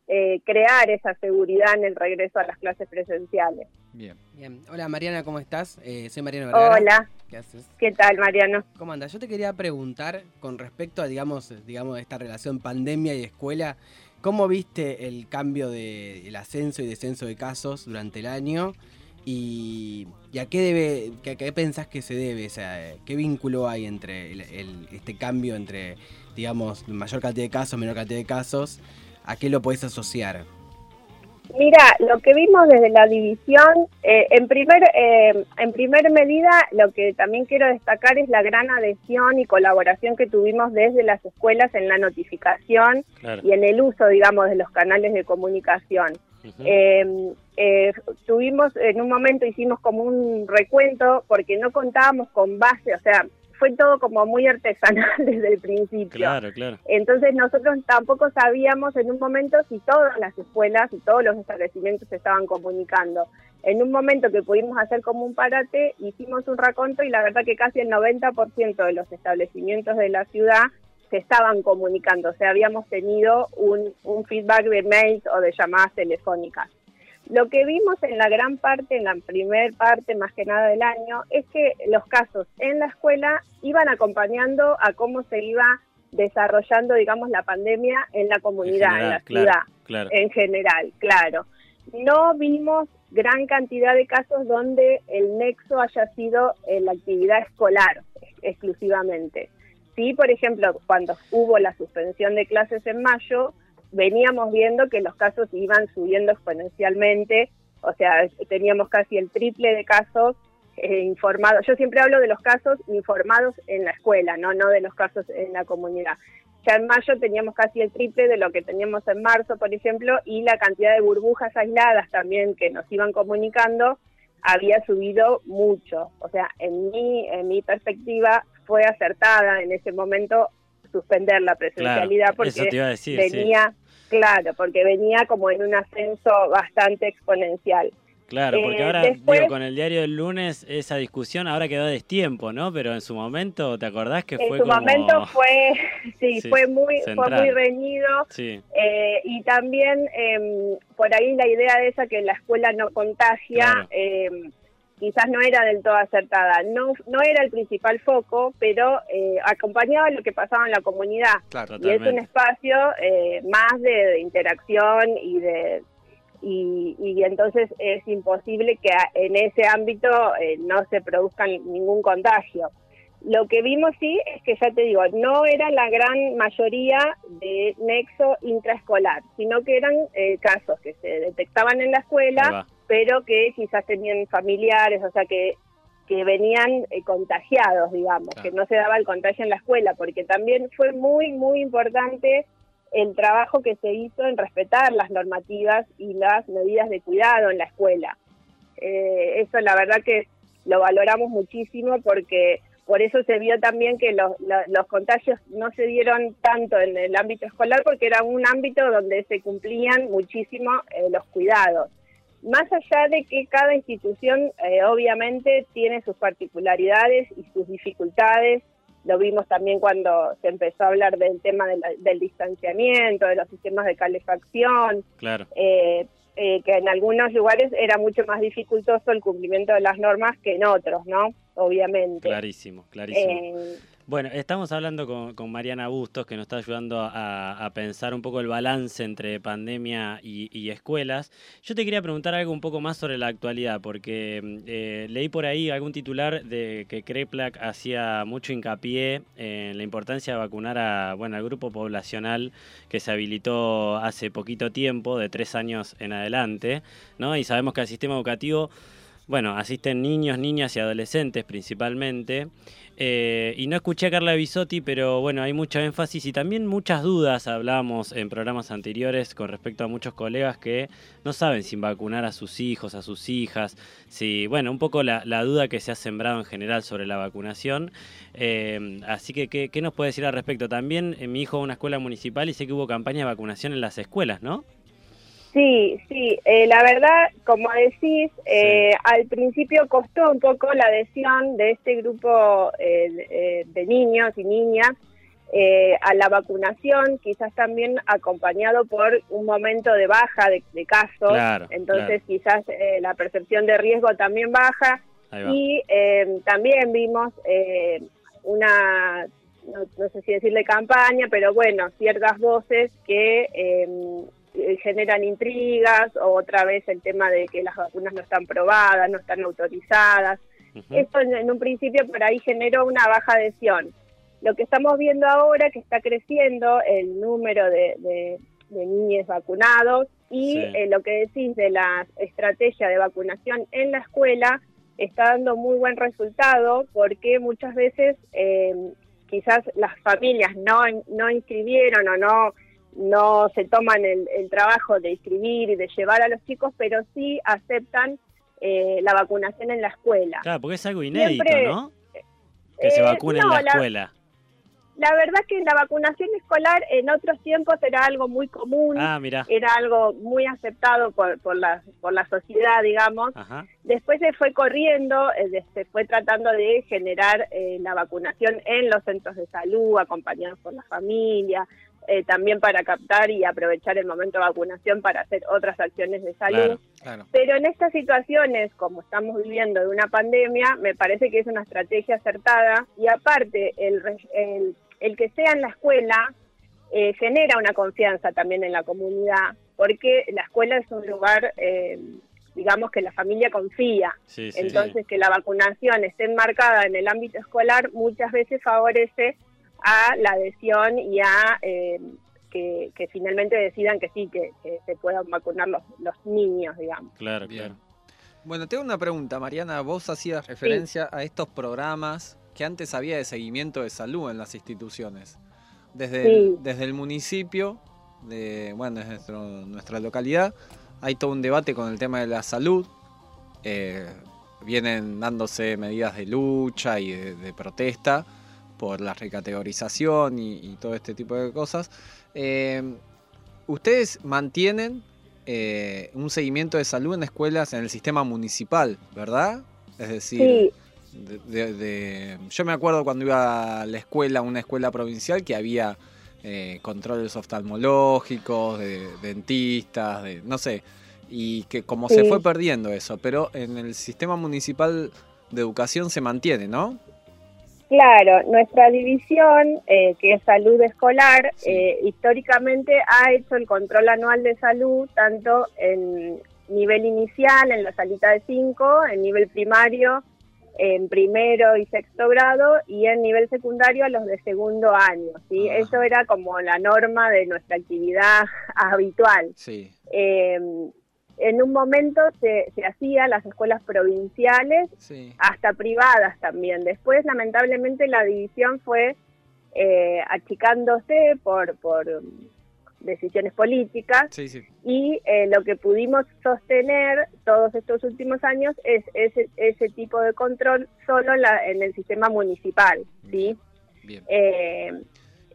eh, crear esa seguridad en el regreso a las clases presenciales. Bien. Bien. Hola Mariana, ¿cómo estás? Eh, soy Mariano Vergara. Hola, ¿Qué haces? ¿qué tal Mariano? ¿Cómo andas? Yo te quería preguntar con respecto a, digamos, digamos, esta relación pandemia y escuela, ¿cómo viste el cambio del ascenso y descenso de casos durante el año? Y, y a qué debe, que- pensás que se debe? O sea, ¿qué vínculo hay entre este cambio entre, digamos, mayor cantidad de casos, menor cantidad de casos? ¿A qué lo podés asociar? Mira, lo que vimos desde la división, eh, en primer eh, en primer medida, lo que también quiero destacar es la gran adhesión y colaboración que tuvimos desde las escuelas en la notificación Claro. y en el uso, digamos, de los canales de comunicación. Eh, eh, tuvimos, en un momento hicimos como un recuento porque no contábamos con base, o sea, fue todo como muy artesanal [laughs] desde el principio. Claro, claro. Entonces nosotros tampoco sabíamos en un momento si todas las escuelas y todos los establecimientos se estaban comunicando. En un momento que pudimos hacer como un parate, hicimos un raconto y la verdad que casi el 90% de los establecimientos de la ciudad se estaban comunicando, o sea, habíamos tenido un, un feedback de mails o de llamadas telefónicas. Lo que vimos en la gran parte, en la primer parte más que nada del año, es que los casos en la escuela iban acompañando a cómo se iba desarrollando, digamos, la pandemia en la comunidad, en, la claro, ciudad, claro. en general, claro. No vimos gran cantidad de casos donde el nexo haya sido eh, la actividad escolar ex- exclusivamente. Sí, por ejemplo, cuando hubo la suspensión de clases en mayo, veníamos viendo que los casos iban subiendo exponencialmente, o sea, teníamos casi el triple de casos eh, informados. Yo siempre hablo de los casos informados en la escuela, no, no de los casos en la comunidad. Ya en mayo teníamos casi el triple de lo que teníamos en marzo, por ejemplo, y la cantidad de burbujas aisladas también que nos iban comunicando había subido mucho. O sea, en mi, en mi perspectiva fue acertada en ese momento suspender la presencialidad Claro, porque decir, venía, claro, porque venía como en un ascenso bastante exponencial. Claro, porque Eh, ahora, después- digo, con el diario del lunes, esa discusión ahora quedó a destiempo, ¿no? Pero en su momento, ¿te acordás que En fue su como... momento fue, [laughs] sí, Sí, fue muy, fue muy reñido. Sí, Eh, y también em, por ahí la idea de esa que la escuela no contagia, Claro. Quizás no era del todo acertada. No, no era el principal foco, pero eh, acompañaba lo que pasaba en la comunidad. Claro, y es un espacio eh, más de, de interacción y de y, y entonces es imposible que en ese ámbito eh, no se produzca ni- ningún contagio. Lo que vimos sí es que ya te digo, no era la gran mayoría de nexo intraescolar, sino que eran eh, casos que se detectaban en la escuela. Pero que quizás tenían familiares, o sea que que venían eh, contagiados, digamos, que no se daba el contagio en la escuela, porque también fue muy, muy importante el trabajo que se hizo en respetar las normativas y las medidas de cuidado en la escuela. Eh, eso la verdad que lo valoramos muchísimo porque por eso se vio también que los, los contagios no se dieron tanto en el ámbito escolar porque era un ámbito donde se cumplían muchísimo eh, los cuidados. Más allá de que cada institución eh, obviamente tiene sus particularidades y sus dificultades, lo vimos también cuando se empezó a hablar del tema de la- del distanciamiento, de los sistemas de calefacción, Claro. eh, eh, que en algunos lugares era mucho más dificultoso el cumplimiento de las normas que en otros, ¿no? Obviamente. Clarísimo, clarísimo. Bueno, estamos hablando con, Mariana Bustos, que nos está ayudando a, pensar un poco el balance entre pandemia y, escuelas. Yo te quería preguntar algo un poco más sobre la actualidad, porque eh, leí por ahí algún titular de que CREPLAC hacía mucho hincapié en la importancia de vacunar a, bueno, al grupo poblacional que se habilitó hace poquito tiempo, de tres años en adelante, ¿no? Y sabemos que al sistema educativo bueno, asisten niños, niñas y adolescentes principalmente. Eh, y no escuché a Carla Bisotti, pero bueno, hay mucho énfasis y también muchas dudas. Hablábamos en programas anteriores con respecto a muchos colegas que no saben si vacunar a sus hijos, a sus hijas. Si, bueno, un poco la, la duda que se ha sembrado en general sobre la vacunación. Eh, así que, ¿qué, qué nos puede decir al respecto? También eh, mi hijo va a una escuela municipal y sé que hubo campaña de vacunación en las escuelas, ¿no? Sí, sí, eh, la verdad, como decís, eh, al principio costó un poco la adhesión de este grupo eh, eh, de niños y niñas eh, a la vacunación, quizás también acompañado por un momento de baja de, de casos, Claro, entonces quizás eh, la percepción de riesgo también baja. Y eh, también vimos eh, una, no, no sé si decirle campaña, pero bueno, ciertas voces que eh, eh, generan intrigas o otra vez el tema de que las vacunas no están probadas, no están autorizadas. Esto en, en un principio por ahí generó una baja adhesión. Lo que estamos viendo ahora que está creciendo el número de, de, de niños vacunados y Sí. eh, lo que decís de la estrategia de vacunación en la escuela está dando muy buen resultado porque muchas veces eh, quizás las familias no, no inscribieron o no no se toman el, el trabajo de inscribir y de llevar a los chicos, pero sí aceptan eh, la vacunación en la escuela. Claro, porque es algo inédito, Siempre- ¿no? Que se vacune no, en la la- escuela. La verdad que la vacunación escolar en otros tiempos era algo muy común, Ah, mirá. era algo muy aceptado por, por, la, por la sociedad, digamos. Ajá. Después se fue corriendo, eh, se fue tratando de generar eh, la vacunación en los centros de salud, acompañados por la familia, eh, también para captar y aprovechar el momento de vacunación para hacer otras acciones de salud. Claro. Pero en estas situaciones, como estamos viviendo de una pandemia, me parece que es una estrategia acertada y aparte el, el, el que sea en la escuela eh, genera una confianza también en la comunidad, porque la escuela es un lugar, eh, digamos, que la familia confía. Sí, sí, Entonces, que la vacunación esté enmarcada en el ámbito escolar muchas veces favorece a la adhesión y a eh, que, que finalmente decidan que sí, que, que se puedan vacunar los, los niños, digamos. Claro, claro. Bueno, tengo una pregunta, Mariana. Vos hacías referencia a estos programas que antes había de seguimiento de salud en las instituciones. Desde, Sí. el, desde el municipio, de, bueno, desde nuestro- nuestra localidad, hay todo un debate con el tema de la salud. Eh, vienen dándose medidas de lucha y de, de protesta por la recategorización y, y todo este tipo de cosas. Eh, ¿Ustedes mantienen eh, un seguimiento de salud en escuelas en el sistema municipal, verdad? Es decir, Sí. de- de- de- yo me acuerdo cuando iba a la escuela, una escuela provincial, que había eh, controles oftalmológicos, de dentistas, de no sé, y que como se fue perdiendo eso, pero en el sistema municipal de educación se mantiene, ¿no? Claro, nuestra división, eh, que es salud escolar, eh, históricamente ha hecho el control anual de salud tanto en nivel inicial, en la salita de 5, en nivel primario, en primero y sexto grado, y en nivel secundario a los de segundo año. ¿sí? Eso era como la norma de nuestra actividad [laughs] habitual. Sí. Eh, en un momento se, se hacía las escuelas provinciales, Sí. hasta privadas también. Después, lamentablemente, la división fue eh, achicándose por, por decisiones políticas Sí, sí. y eh, lo que pudimos sostener todos estos últimos años es ese, ese tipo de control solo en, la- en el sistema municipal, ¿sí? Bien. Eh,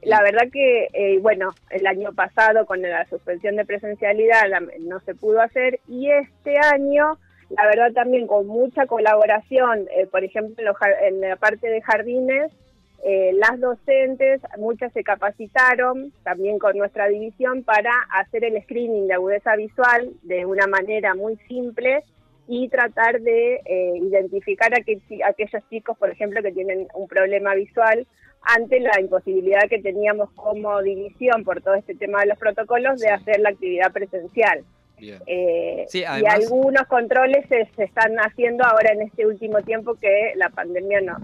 la verdad que, eh, bueno, el año pasado con la suspensión de presencialidad la- no se pudo hacer y este año, la verdad también con mucha colaboración, eh, por ejemplo, en, jar- en la parte de jardines, eh, las docentes, muchas se capacitaron también con nuestra división para hacer el screening de agudeza visual de una manera muy simple y tratar de eh, identificar a chi- aquellos chicos, por ejemplo, que tienen un problema visual ante la imposibilidad que teníamos como división por todo este tema de los protocolos de hacer la actividad presencial. Eh, Sí, y algunos controles se, se están haciendo ahora en este último tiempo que la pandemia no,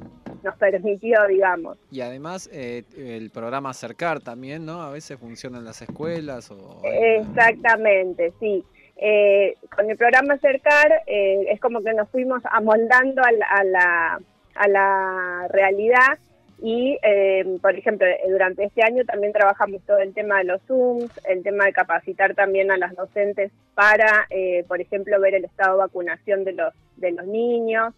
nos permitió, digamos. Y además eh, el programa Acercar también, ¿no? A veces funciona en las escuelas o... Exactamente, sí. Eh, con el programa Acercar eh, es como que nos fuimos amoldando a la, a la, a la realidad y, eh, por ejemplo, eh, durante este año también trabajamos todo el tema de los Zooms, el tema de capacitar también a las docentes para, eh, por ejemplo, ver el estado de vacunación de los, de los niños.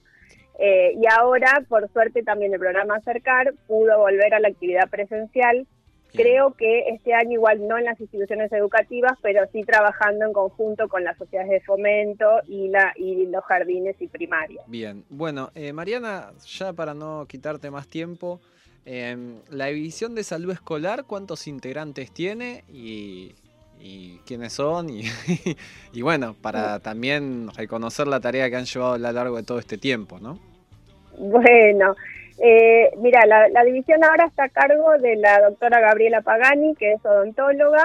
Eh, y ahora, por suerte, también el programa Acercar pudo volver a la actividad presencial Creo que este año igual no en las instituciones educativas, pero sí trabajando en conjunto con las sociedades de fomento y, la, y los jardines y primarias. Bien, bueno, eh, Mariana, ya para no quitarte más tiempo, eh, la división de salud escolar, ¿cuántos integrantes tiene y, y quiénes son? Y, [laughs] y bueno, para también reconocer la tarea que han llevado a lo largo de todo este tiempo, ¿no? Bueno, eh, mira, la, la división ahora está a cargo de la doctora Gabriela Pagani, que es odontóloga.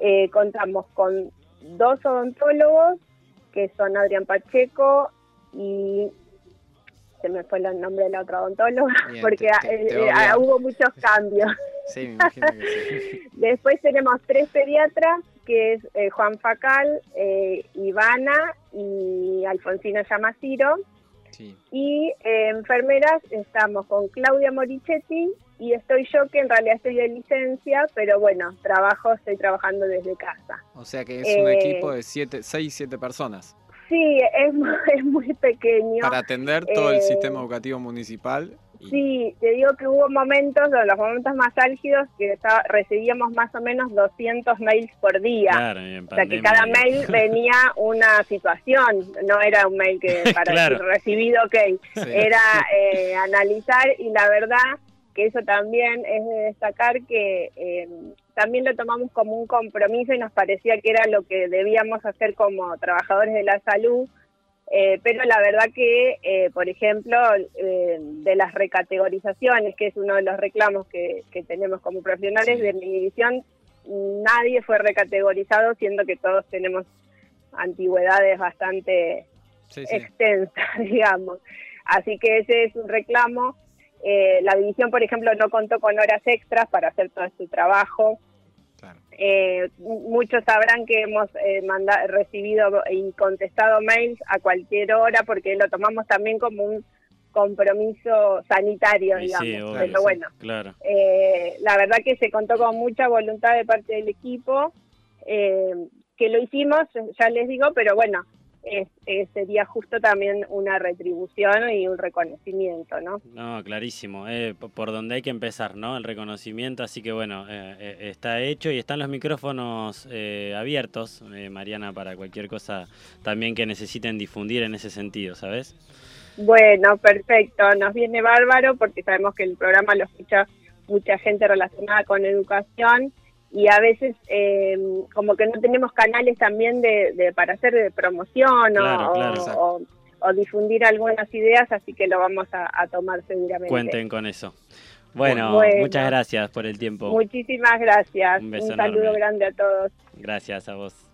Eh, contamos con dos odontólogos, que son Adrián Pacheco y se me fue el nombre de la otra odontóloga, Bien, porque te- te- eh, te eh, hubo muchos cambios. Sí, me imagino que sí. [laughs] Después tenemos tres pediatras, que es eh, Juan Facal, Ivana y Alfonsina Yamaciro. Sí. Y eh, enfermeras estamos con Claudia Morichetti y estoy yo, que en realidad estoy de licencia, pero bueno, trabajo, estoy trabajando desde casa. O sea que es un Eh, equipo de siete, seis, siete personas Sí, es, [laughs] es muy pequeño. para atender todo el Eh, sistema educativo municipal. Sí, te digo que hubo momentos, los momentos más álgidos, que estaba- recibíamos más o menos 200 mails por día. Claro, O sea que cada mail venía una situación, no era un mail que [laughs] para Claro. recibido, ok, Sí. era [laughs] eh, analizar y la verdad que eso también es de destacar que eh, también lo tomamos como un compromiso y nos parecía que era lo que debíamos hacer como trabajadores de la salud, eh, pero la verdad que, eh, por ejemplo, eh, de las recategorizaciones, que es uno de los reclamos que, que tenemos como profesionales de mi división, nadie fue recategorizado, siendo que todos tenemos antigüedades bastante Sí, sí. extensas, [laughs] digamos. Así que ese es un reclamo. Eh, la división, por ejemplo, no contó con horas extras para hacer todo este trabajo. Eh, muchos sabrán que hemos eh, manda- recibido y contestado mails a cualquier hora porque lo tomamos también como un compromiso sanitario, Y digamos. sí, obvio, Pero sí, bueno, Claro. eh, la verdad que se contó con mucha voluntad de parte del equipo, eh, que lo hicimos, ya les digo, pero bueno, es- eh, sería justo también una retribución y un reconocimiento, ¿no? No, clarísimo. eh, por donde hay que empezar, ¿no? El reconocimiento. Así que bueno, eh, eh, está hecho y están los micrófonos eh, abiertos, eh, Mariana, para cualquier cosa también que necesiten difundir en ese sentido, ¿sabes? Bueno, perfecto, nos viene bárbaro porque sabemos que el programa lo escucha mucha gente relacionada con educación y a veces eh, como que no tenemos canales también de, de- para hacer de promoción o- Claro, o, claro. o- o difundir algunas ideas, así que lo vamos a, a tomar seguramente. Cuenten con eso. Bueno, Bueno. muchas gracias por el tiempo. Muchísimas gracias. Un saludo enorme. grande a todos. Gracias a vos.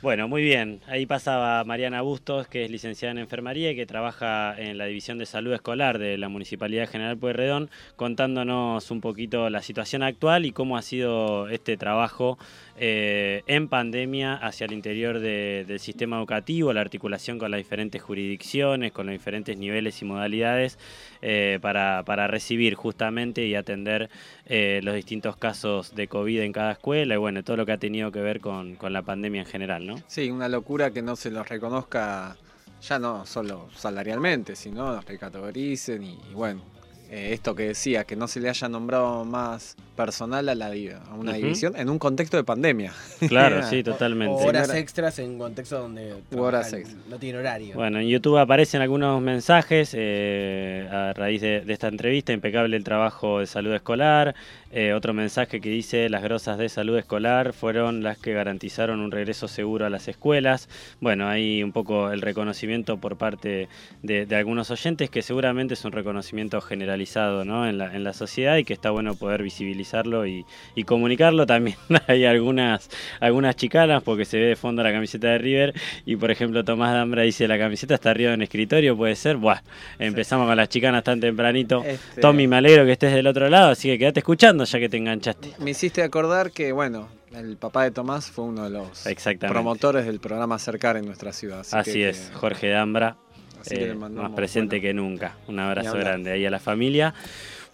Bueno, muy bien. Ahí pasaba Mariana Bustos, que es licenciada en enfermería y que trabaja en la División de Salud Escolar de la Municipalidad General Pueyrredón, contándonos un poquito la situación actual y cómo ha sido este trabajo eh, en pandemia hacia el interior de- del sistema educativo, la articulación con las diferentes jurisdicciones, con los diferentes niveles y modalidades eh, para recibir justamente y atender eh, los distintos casos de COVID en cada escuela y bueno, todo lo que ha tenido que ver con, con la pandemia en general, ¿no? Sí, una locura que no se los reconozca ya no solo salarialmente, sino los recategoricen y, y bueno, eh, esto que decía, que no se le haya nombrado más personal a, la, a una división en un contexto de pandemia. Claro, [laughs] sí, totalmente. O horas Sí, no era- extras en contexto donde horas no tiene horario. Bueno, en YouTube aparecen algunos mensajes eh, a raíz de, de esta entrevista. Impecable el trabajo de salud escolar. Eh, otro mensaje que dice las grosas de salud escolar fueron las que garantizaron un regreso seguro a las escuelas. Bueno, hay un poco el reconocimiento por parte de, de algunos oyentes que seguramente es un reconocimiento generalizado ¿no? en, la, en la sociedad y que está bueno poder visibilizarlo y, y comunicarlo. También [laughs] hay algunas, algunas chicanas porque se ve de fondo la camiseta de River y por ejemplo Tomás Dambra dice la camiseta está arriba en escritorio, puede ser. Buah, empezamos con las chicanas tan tempranito. Este- Tommy, me alegro que estés del otro lado, así que quédate escuchando ya que te enganchaste. Me hiciste acordar que, bueno, el papá de Tomás fue uno de los promotores del programa Acercar en nuestra ciudad. Así, Así que- es, Jorge Dambra, Así que eh, le mandamos, más presente bueno, que nunca. Un abrazo grande ahí a la familia.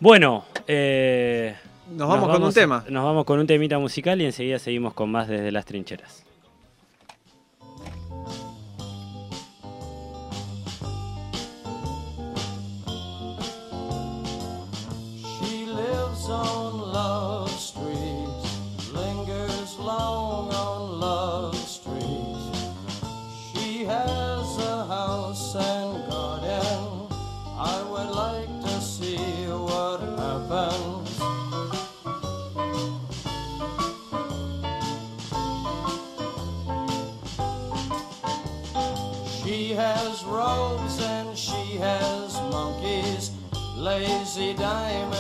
Bueno, eh, Nos vamos con un tema. Nos vamos con un temita musical y enseguida seguimos con más desde las trincheras. She lives on see diamonds.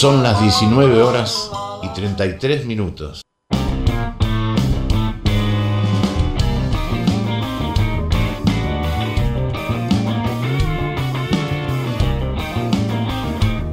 Son las 19 horas y 33 minutos.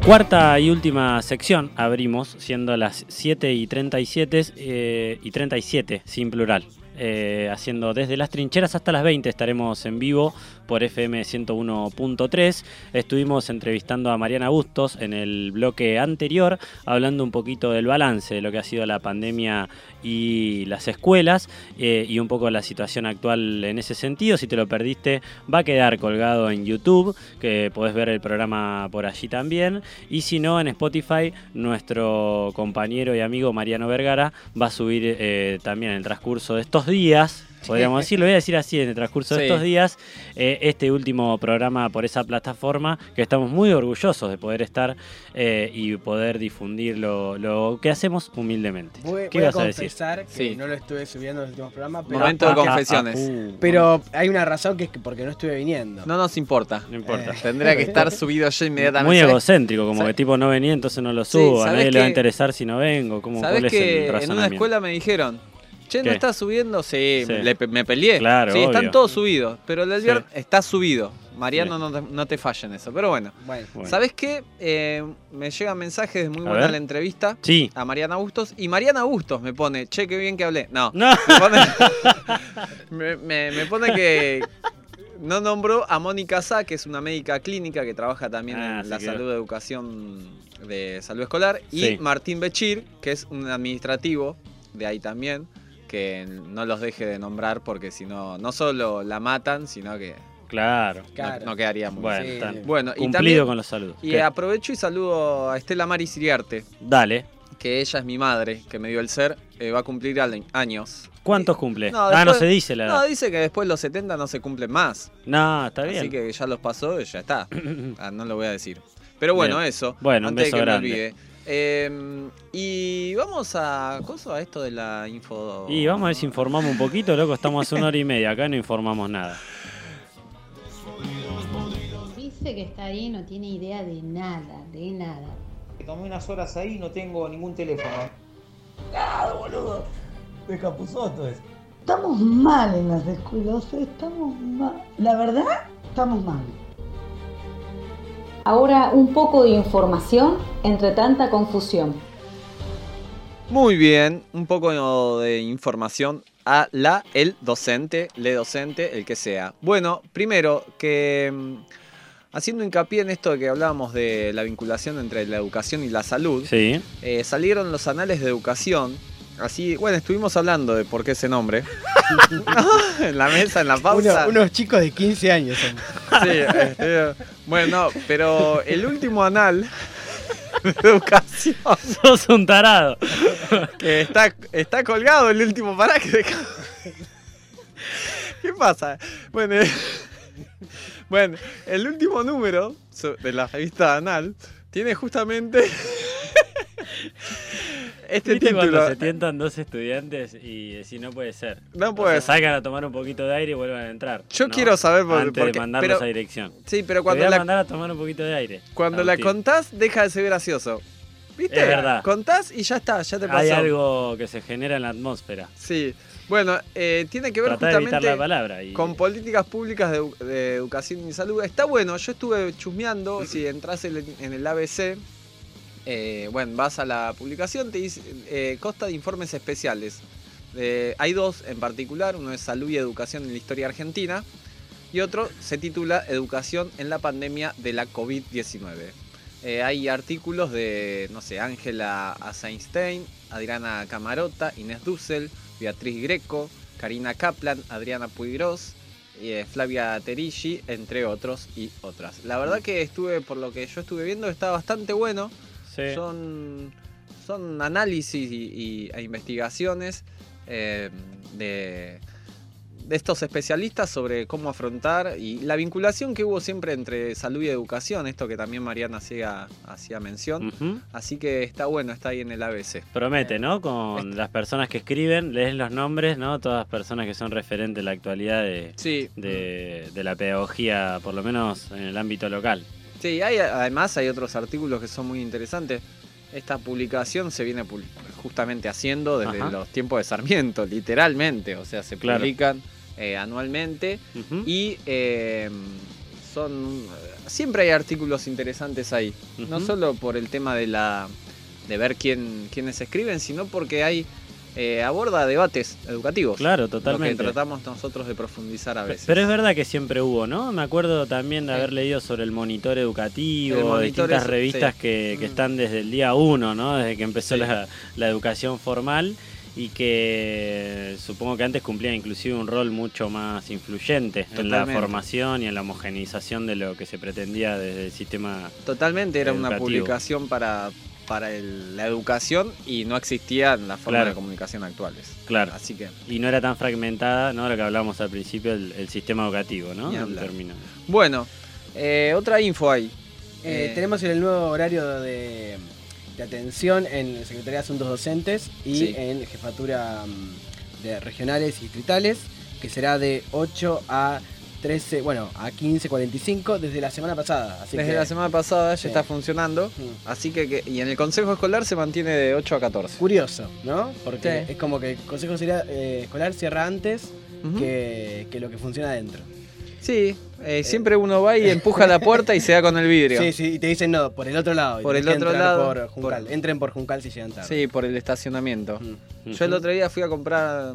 Cuarta y última sección abrimos, siendo las 7 y 37 eh, y 37, sin plural. eh, haciendo desde las trincheras hasta las 20 estaremos en vivo por FM 101.3. Estuvimos entrevistando a Mariana Bustos en el bloque anterior, hablando un poquito del balance de lo que ha sido la pandemia y las escuelas eh, y un poco la situación actual en ese sentido. Si te lo perdiste, va a quedar colgado en YouTube, que podés ver el programa por allí también. Y si no, en Spotify, nuestro compañero y amigo Mariano Vergara va a subir eh, también en el transcurso de estos días. [laughs] Podríamos decir, lo voy a decir así en el transcurso de estos días, eh, este último programa por esa plataforma, que estamos muy orgullosos de poder estar eh, y poder difundir lo, lo que hacemos humildemente. Voy, ¿Qué voy a ibas a decir? confesar que Sí. no lo estuve subiendo en los últimos programas, pero, Momento de ah, confesiones. ah, uh, pero hay una razón que es que porque no estuve viniendo. No nos importa. No importa. Eh, Tendría que estar [laughs] subido ya inmediatamente. Muy ¿Sabes- egocéntrico, como ¿sabes? que tipo no venía, entonces no lo Sí, subo. a ¿sabés nadie le va a interesar si no vengo. ¿Cómo, ¿Sabés ¿Cuál es que el en una escuela me dijeron, che, ¿no ¿Qué? estás subiendo? Sí, Sí. le me peleé. Claro, sí, están obvio. todos subidos, pero el del Sí. está subido. Mariano, Sí. no te, no te falla en eso. Pero bueno, Bueno, Bueno. ¿sabés qué? Eh, me llegan mensajes de muy A buena ver. la entrevista Sí. a Mariana Bustos y Mariana Bustos me pone, che, qué bien que hablé. No, No. me pone, [laughs] me, me- me pone que no nombró a Mónica Sá, que es una médica clínica que trabaja también Ah, en sí la que- salud de educación de salud escolar, y Sí. Martín Bechir, que es un administrativo de ahí también, que no los deje de nombrar porque si no, no solo la matan, sino que Claro. no- Claro. no, quedaría muy Bueno, bien. Sí. tan- Bueno, y cumplido también- con los saludos. Y ¿Qué? aprovecho y saludo a Estela Mari Siriarte, Dale. que ella es mi madre, que me dio el ser, eh, va a cumplir años. ¿Cuántos cumple? No, ah, no se dice la No, dice que después de los 70 no se cumplen más. No, está bien. Así que ya los pasó y ya está. [clears throat] Ah, no lo voy a decir. Pero bueno, Bien. eso. Bueno, un antes beso de que grande. me olvide. Eh, y vamos a. ¿Coso a esto de la info? Y vamos a ver si informamos un poquito, loco. Estamos hace una hora y media acá y no informamos nada. Dice que está ahí, no tiene idea de nada, de nada. Tomé unas horas ahí y no tengo ningún teléfono. De Capuzoto es. Estamos mal en las escuelas, estamos mal. La verdad, estamos mal. Ahora un poco de información entre tanta confusión. Muy bien, un poco de información a la, el docente, le docente, el que sea. Bueno, primero que mm, haciendo hincapié en esto de que hablábamos de la vinculación entre la educación y la salud, Sí. eh, salieron los anales de educación. Así, bueno, estuvimos hablando de por qué ese nombre. [laughs] en la mesa, en la pausa. Uno- unos chicos de 15 años. Sí, este, bueno, pero el último anal de educación. [laughs] Sos un tarado. Que está, está colgado el último pará que deja- ¿Qué pasa? Bueno, eh, [laughs] bueno, el último número de la revista Anal tiene justamente este ¿Viste cuando título. se tientan dos estudiantes y decís no puede ser? No O puede sea, salgan a tomar un poquito de aire y vuelvan a entrar. Yo ¿no? quiero saber por- Antes porque- de mandarlos pero- a dirección. Sí, pero Te cuando voy a la, mandar a tomar un poquito de aire. cuando la contás, deja de ser gracioso. ¿Viste? Es verdad. Contás y ya está, ya te pasó. Hay algo que se genera en la atmósfera. Sí. Bueno, eh, tiene que ver Tratá de evitar justamente la palabra. Y... con políticas públicas de, edu- de educación y salud. Está bueno, yo estuve chusmeando, [clears throat] si entras en el ABC, eh, bueno, vas a la publicación, te dice, eh, consta de informes especiales. Eh, hay dos en particular, uno es Salud y Educación en la Historia Argentina y otro se titula Educación en la pandemia de la COVID-19. Eh, hay artículos de, no sé, Ángela Aseinstein, Adriana Camarota, Inés Dussel, Beatriz Greco, Karina Kaplan, Adriana Puigros, Flavia Terigi, entre otros y otras. La verdad que estuve, por lo que yo estuve viendo, está bastante bueno. Sí. Son, son análisis y, y- e investigaciones eh, de, de estos especialistas sobre cómo afrontar y la vinculación que hubo siempre entre salud y educación, esto que también Mariana hacía, hacía mención. Así que está bueno, está ahí en el ABC. Promete, ¿no? Con las personas que escriben, lees los nombres, ¿no? Todas personas que son referentes en la actualidad de, Sí. de, de la pedagogía, por lo menos en el ámbito local. Sí, hay, además hay otros artículos que son muy interesantes. Esta publicación se viene justamente haciendo desde Ajá. los tiempos de Sarmiento, literalmente. O sea, se Claro. publican eh, anualmente y eh, son siempre hay artículos interesantes ahí. No solo por el tema de la de ver quién quiénes escriben, sino porque hay eh, aborda debates educativos. Claro, Lo totalmente. que tratamos nosotros de profundizar a veces. Pero es verdad que siempre hubo, ¿no? Me acuerdo también de haber leído sobre el monitor educativo, El monitor distintas es- revistas sí. que, que Mm. están desde el día uno, ¿no? Desde que empezó Sí. la, la educación formal y que supongo que antes cumplían inclusive un rol mucho más influyente en la formación y en la homogeneización de lo que se pretendía desde el sistema Totalmente era una publicación para, para el- la educación y no existían las formas Claro. de comunicación actuales. Claro. Así que, Y no era tan fragmentada, ¿no? Lo que hablábamos al principio, el, el sistema educativo, ¿no? En bueno, eh, otra info hay. Eh, Eh, tenemos el nuevo horario de, de atención en Secretaría de Asuntos Docentes y Sí. en Jefatura mm, de Regionales y Distritales, que será de 8 a 13, bueno, a 15.45 desde la semana pasada. Así Desde que, la semana pasada ya Sí. está funcionando, Mm. así que, que- y en el consejo escolar se mantiene de 8 a 14. Curioso, ¿no? Porque Sí. es como que el Consejo Sería- eh, Escolar cierra antes que, que lo que funciona adentro. Sí, eh, siempre uno va y empuja la puerta y se da con el vidrio. [laughs] Sí, sí, y te dicen no, por el otro lado. Por el otro lado, Por Juncal. Entren por Juncal si llegan tarde. Sí, por el estacionamiento. Mm. Yo el otro día fui a comprar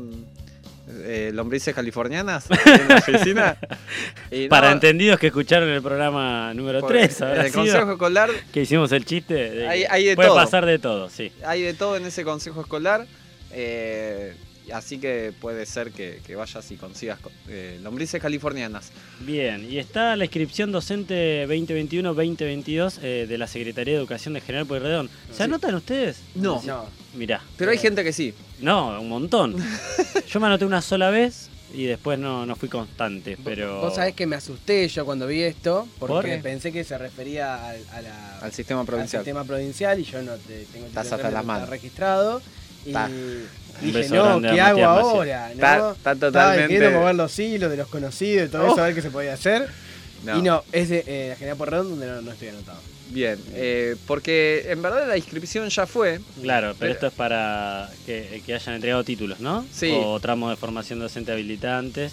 eh, lombrices californianas en la oficina. [laughs] y no, Para entendidos que escucharon el programa número por- 3, en habrá el sido, consejo escolar que hicimos el chiste. de Hay- que hay de puede todo. pasar de todo, sí. hay de todo en ese consejo escolar. eh, así que puede ser que, que vayas y consigas eh, lombrices californianas. Bien, y está la inscripción docente 2021-2022 eh, de la Secretaría de Educación de General Pueyrredón. ¿Se Sí. anotan ustedes? No. No. Mirá. Pero hay gente que sí. No, un montón. [laughs] Yo me anoté una sola vez y después no, no fui constante, pero... Vos sabés que me asusté yo cuando vi esto, porque ¿Por? pensé que se refería al, a la- Al sistema al provincial. sistema provincial y yo no te, tengo Estás hasta las manos. registrado. Y dije, beso no, ¿qué hago Matías ahora? ¿no? Está- totalmente- mover los hilos de los conocidos y todo Oh. eso, a ver qué se podía hacer. No. Y no, es de eh, la General Porredón donde no, no estoy anotado. Bien, eh, porque en verdad la inscripción ya fue. Claro, pero Pero- esto es para que, que hayan entregado títulos, ¿no? Sí. O tramos de formación docente habilitantes.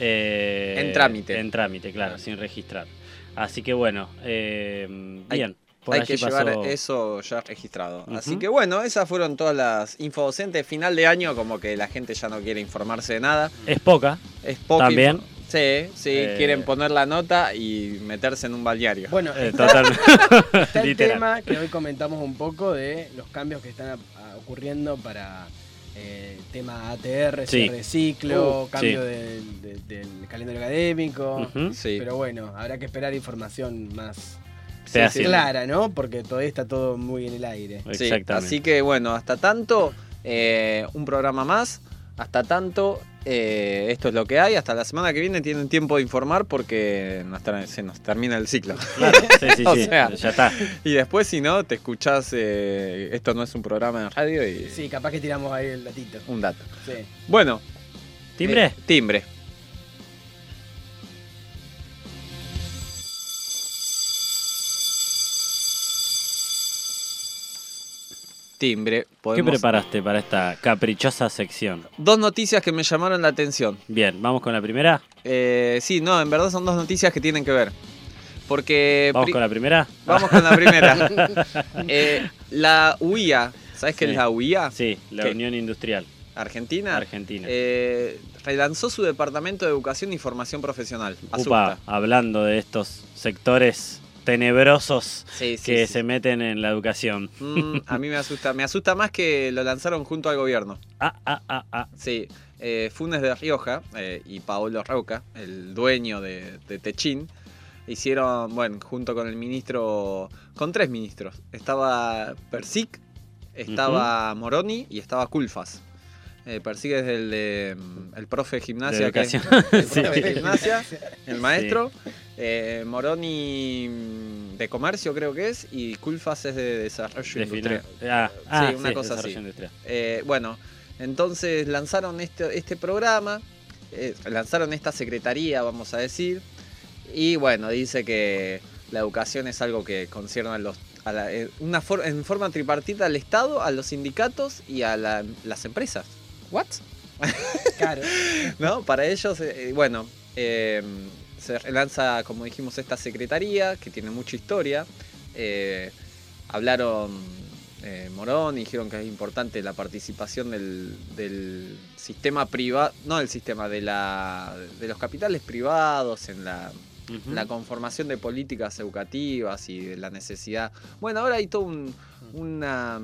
eh, En trámite. En trámite, claro, sin registrar. Así que bueno, eh, Hay- bien. Por Hay que llevar pasó- eso ya registrado. Así que bueno, esas fueron todas las infodocentes. Final de año, como que la gente ya no quiere informarse de nada. Es poca. Es poca También. Sí, sí, Eh. quieren poner la nota y meterse en un balneario. Bueno, Eh, está, totalmente. está el [laughs] Literal. tema que hoy comentamos un poco de los cambios que están ocurriendo para eh, tema ATR, Sí. cierre de ciclo, Uh, cambio sí. del, del- del calendario académico. Sí. Pero bueno, habrá que esperar información más Fehaciente. clara, ¿no? Porque todavía está todo muy en el aire. Sí, Exactamente. así que bueno, hasta tanto, eh, un programa más. Hasta tanto, eh, esto es lo que hay. Hasta la semana que viene tienen tiempo de informar porque nos se nos termina el ciclo. Claro, sí, sí, [laughs] O sí, sea, ya está. Y después, si no, te escuchás. eh, esto no es un programa de radio y Sí, capaz que tiramos ahí el datito. un dato. Sí. Bueno. ¿Timbre? eh, timbre. Timbre. ¿Qué Podemos- preparaste para esta caprichosa sección? Dos noticias que me llamaron la atención. Bien, vamos con la primera. Eh, sí, no, en verdad son dos noticias que tienen que ver. Porque. Vamos con la primera. Vamos con la primera. [laughs] Eh, la UIA, ¿sabes qué Sí. es la UIA? Sí, la ¿Qué? Unión Industrial Argentina. Argentina. Eh, relanzó su departamento de educación y formación profesional. Upa, hablando de estos sectores tenebrosos Sí, sí, que sí. se meten en la educación. Mm, a mí me asusta. Me asusta más que lo lanzaron junto al gobierno. Ah, ah, ah, ah. Sí. eh, Funes de Rioja eh, y Paolo Roca, el dueño de, de Techín, hicieron, bueno, junto con el ministro, con tres ministros. Estaba Persic, estaba Moroni y estaba Culfas. Eh, Persic es el de mm, el profe de gimnasia. De que- educación. [laughs] el Sí. profe de gimnasia, el maestro. Eh, Moroni mm, de comercio creo que es y Culfas es de desarrollo De industrial. Ah, ah, sí, una sí, cosa así. Eh, bueno, entonces lanzaron este, este programa, eh, lanzaron esta secretaría, vamos a decir, y bueno, dice que la educación es algo que concierne a los, a la- eh, una for- en forma tripartita al Estado, a los sindicatos y a la- las empresas. ¿What? [laughs] Claro. ¿No? Para ellos, eh, bueno, eh, se lanza, como dijimos, esta secretaría que tiene mucha historia. Eh, hablaron eh, Morón, y dijeron que es importante la participación del, del sistema privado, no del sistema, de, la, de los capitales privados en la, la conformación de políticas educativas y de la necesidad. Bueno, ahora hay todo un, una...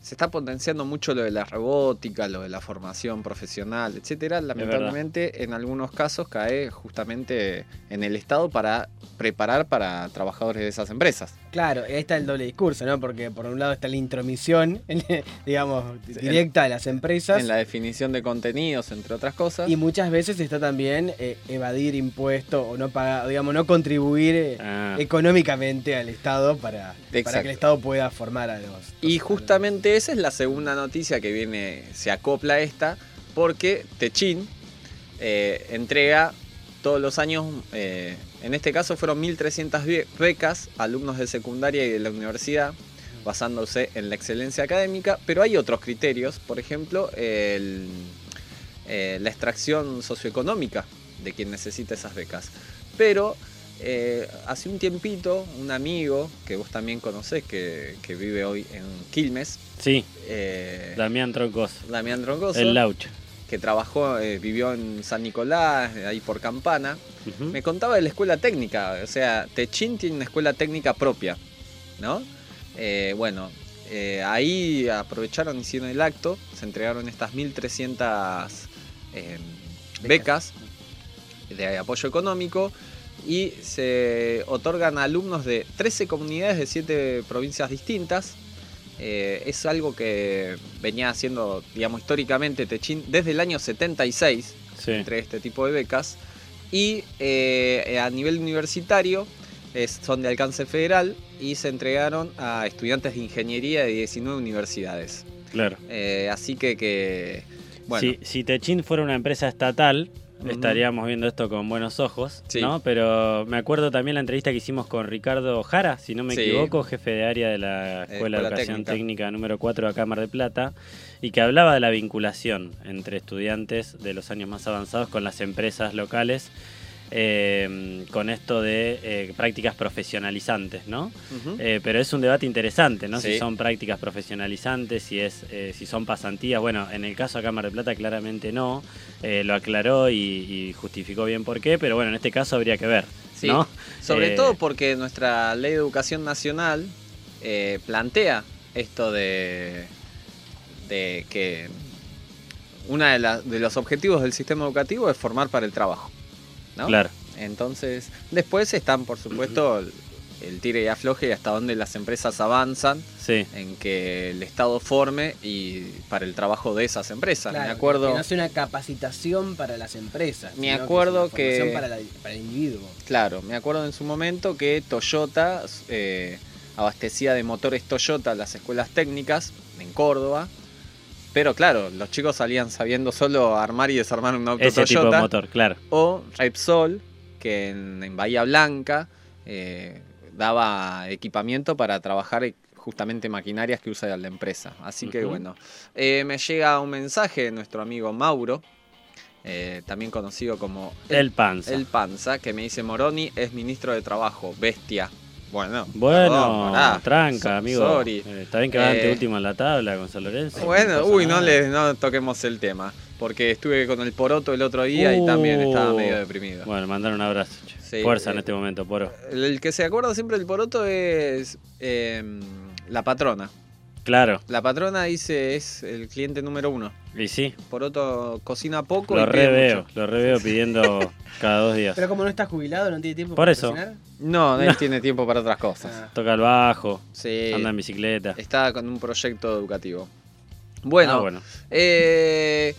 Se está potenciando mucho lo de la robótica, lo de la formación profesional, etcétera. Lamentablemente, en algunos casos cae justamente en el Estado para preparar para trabajadores de esas empresas. Claro, ahí está el doble discurso, ¿no? Porque por un lado está la intromisión, [laughs] digamos, directa de las empresas. En la definición de contenidos, entre otras cosas. Y muchas veces está también eh, evadir impuestos o no pagar, digamos, no contribuir eh, Ah. económicamente al Estado para, para que el Estado pueda formar a los. Y justamente esa es la segunda noticia que viene, se acopla a esta, porque Techin eh, entrega todos los años, eh, en este caso fueron 1.300 be- becas alumnos de secundaria y de la universidad, basándose en la excelencia académica, pero hay otros criterios, por ejemplo, eh, la extracción socioeconómica de quien necesita esas becas. Pero eh, hace un tiempito, un amigo que vos también conocés, que, que vive hoy en Quilmes, Sí, eh, Damián Troncos. Damián Troncoso, El Laucha. que trabajó, eh, vivió en San Nicolás, ahí por Campana, me contaba de la escuela técnica. O sea, Techín tiene una escuela técnica propia, ¿no? Eh, bueno, eh, ahí aprovecharon, hicieron el acto, se entregaron estas 1.300 eh, becas de apoyo económico y se otorgan a alumnos de 13 comunidades de 7 provincias distintas. Eh, es algo que venía haciendo, digamos, históricamente Techín desde el año 76, Sí. entre este tipo de becas. Y eh, a nivel universitario es- son de alcance federal y se entregaron a estudiantes de ingeniería de 19 universidades. Claro. Eh, así que, que bueno, Si, si Techin fuera una empresa estatal, Estaríamos viendo esto con buenos ojos, Sí. ¿no? Pero me acuerdo también la entrevista que hicimos con Ricardo Jara, si no me Sí. equivoco, jefe de área de la Escuela de Educación Técnica. Técnica. número 4 de Mar del Plata, y que hablaba de la vinculación entre estudiantes de los años más avanzados con las empresas locales. Eh, con esto de eh, prácticas profesionalizantes, ¿no? Eh, pero es un debate interesante, ¿no? Sí. Si son prácticas profesionalizantes, si es, eh, si son pasantías. Bueno, en el caso en Mar del Plata claramente no. Lo aclaró y, y justificó bien por qué, pero bueno, en este caso habría que ver, Sí, ¿no? Sobre todo porque nuestra ley de educación nacional plantea esto de, de que uno de, de los objetivos del sistema educativo es formar para el trabajo. ¿No? Claro. Entonces, después están, por supuesto, el, el tire y afloje y hasta dónde las empresas avanzan Sí. en que el Estado forme y para el trabajo de esas empresas. Claro, Me acuerdo. Que no una capacitación para las empresas. Me sino acuerdo es una formación que- Para, la- para el individuo. Claro, me acuerdo en su momento que Toyota eh, abastecía de motores Toyota las escuelas técnicas en Córdoba. Pero claro, los chicos salían sabiendo solo armar y desarmar un auto Ese tipo de motor, claro. O Repsol, que en, en Bahía Blanca eh, daba equipamiento para trabajar eh, justamente maquinarias que usa la empresa. Así que bueno, Eh, me llega un mensaje de nuestro amigo Mauro, eh, también conocido como El Panza. el Panza, que me dice Moroni es ministro de Trabajo, bestia. Bueno, Bueno, perdón, pará. tranca, So- amigo. sorry. Eh, está bien que va ante Eh, último en la tabla con San Lorenzo. Bueno, uy, no, le, no toquemos el tema, porque estuve con el Poroto el otro día y también estaba Uh, medio deprimido. Bueno, mandar un abrazo. Sí, Fuerza en eh, este momento, Poro. El, el que se acuerda siempre del Poroto es eh, la patrona. Claro. La patrona dice es el cliente número uno. Y sí, Poroto cocina poco lo y pide reveo, lo reveo pidiendo [laughs] cada dos días. Pero como no está jubilado, no tiene tiempo Por para eso. cocinar. No, [laughs] él No. tiene tiempo para otras cosas. Ah. Toca el bajo, Sí. anda en bicicleta. Está con un proyecto educativo. Bueno, Ah, bueno. eh,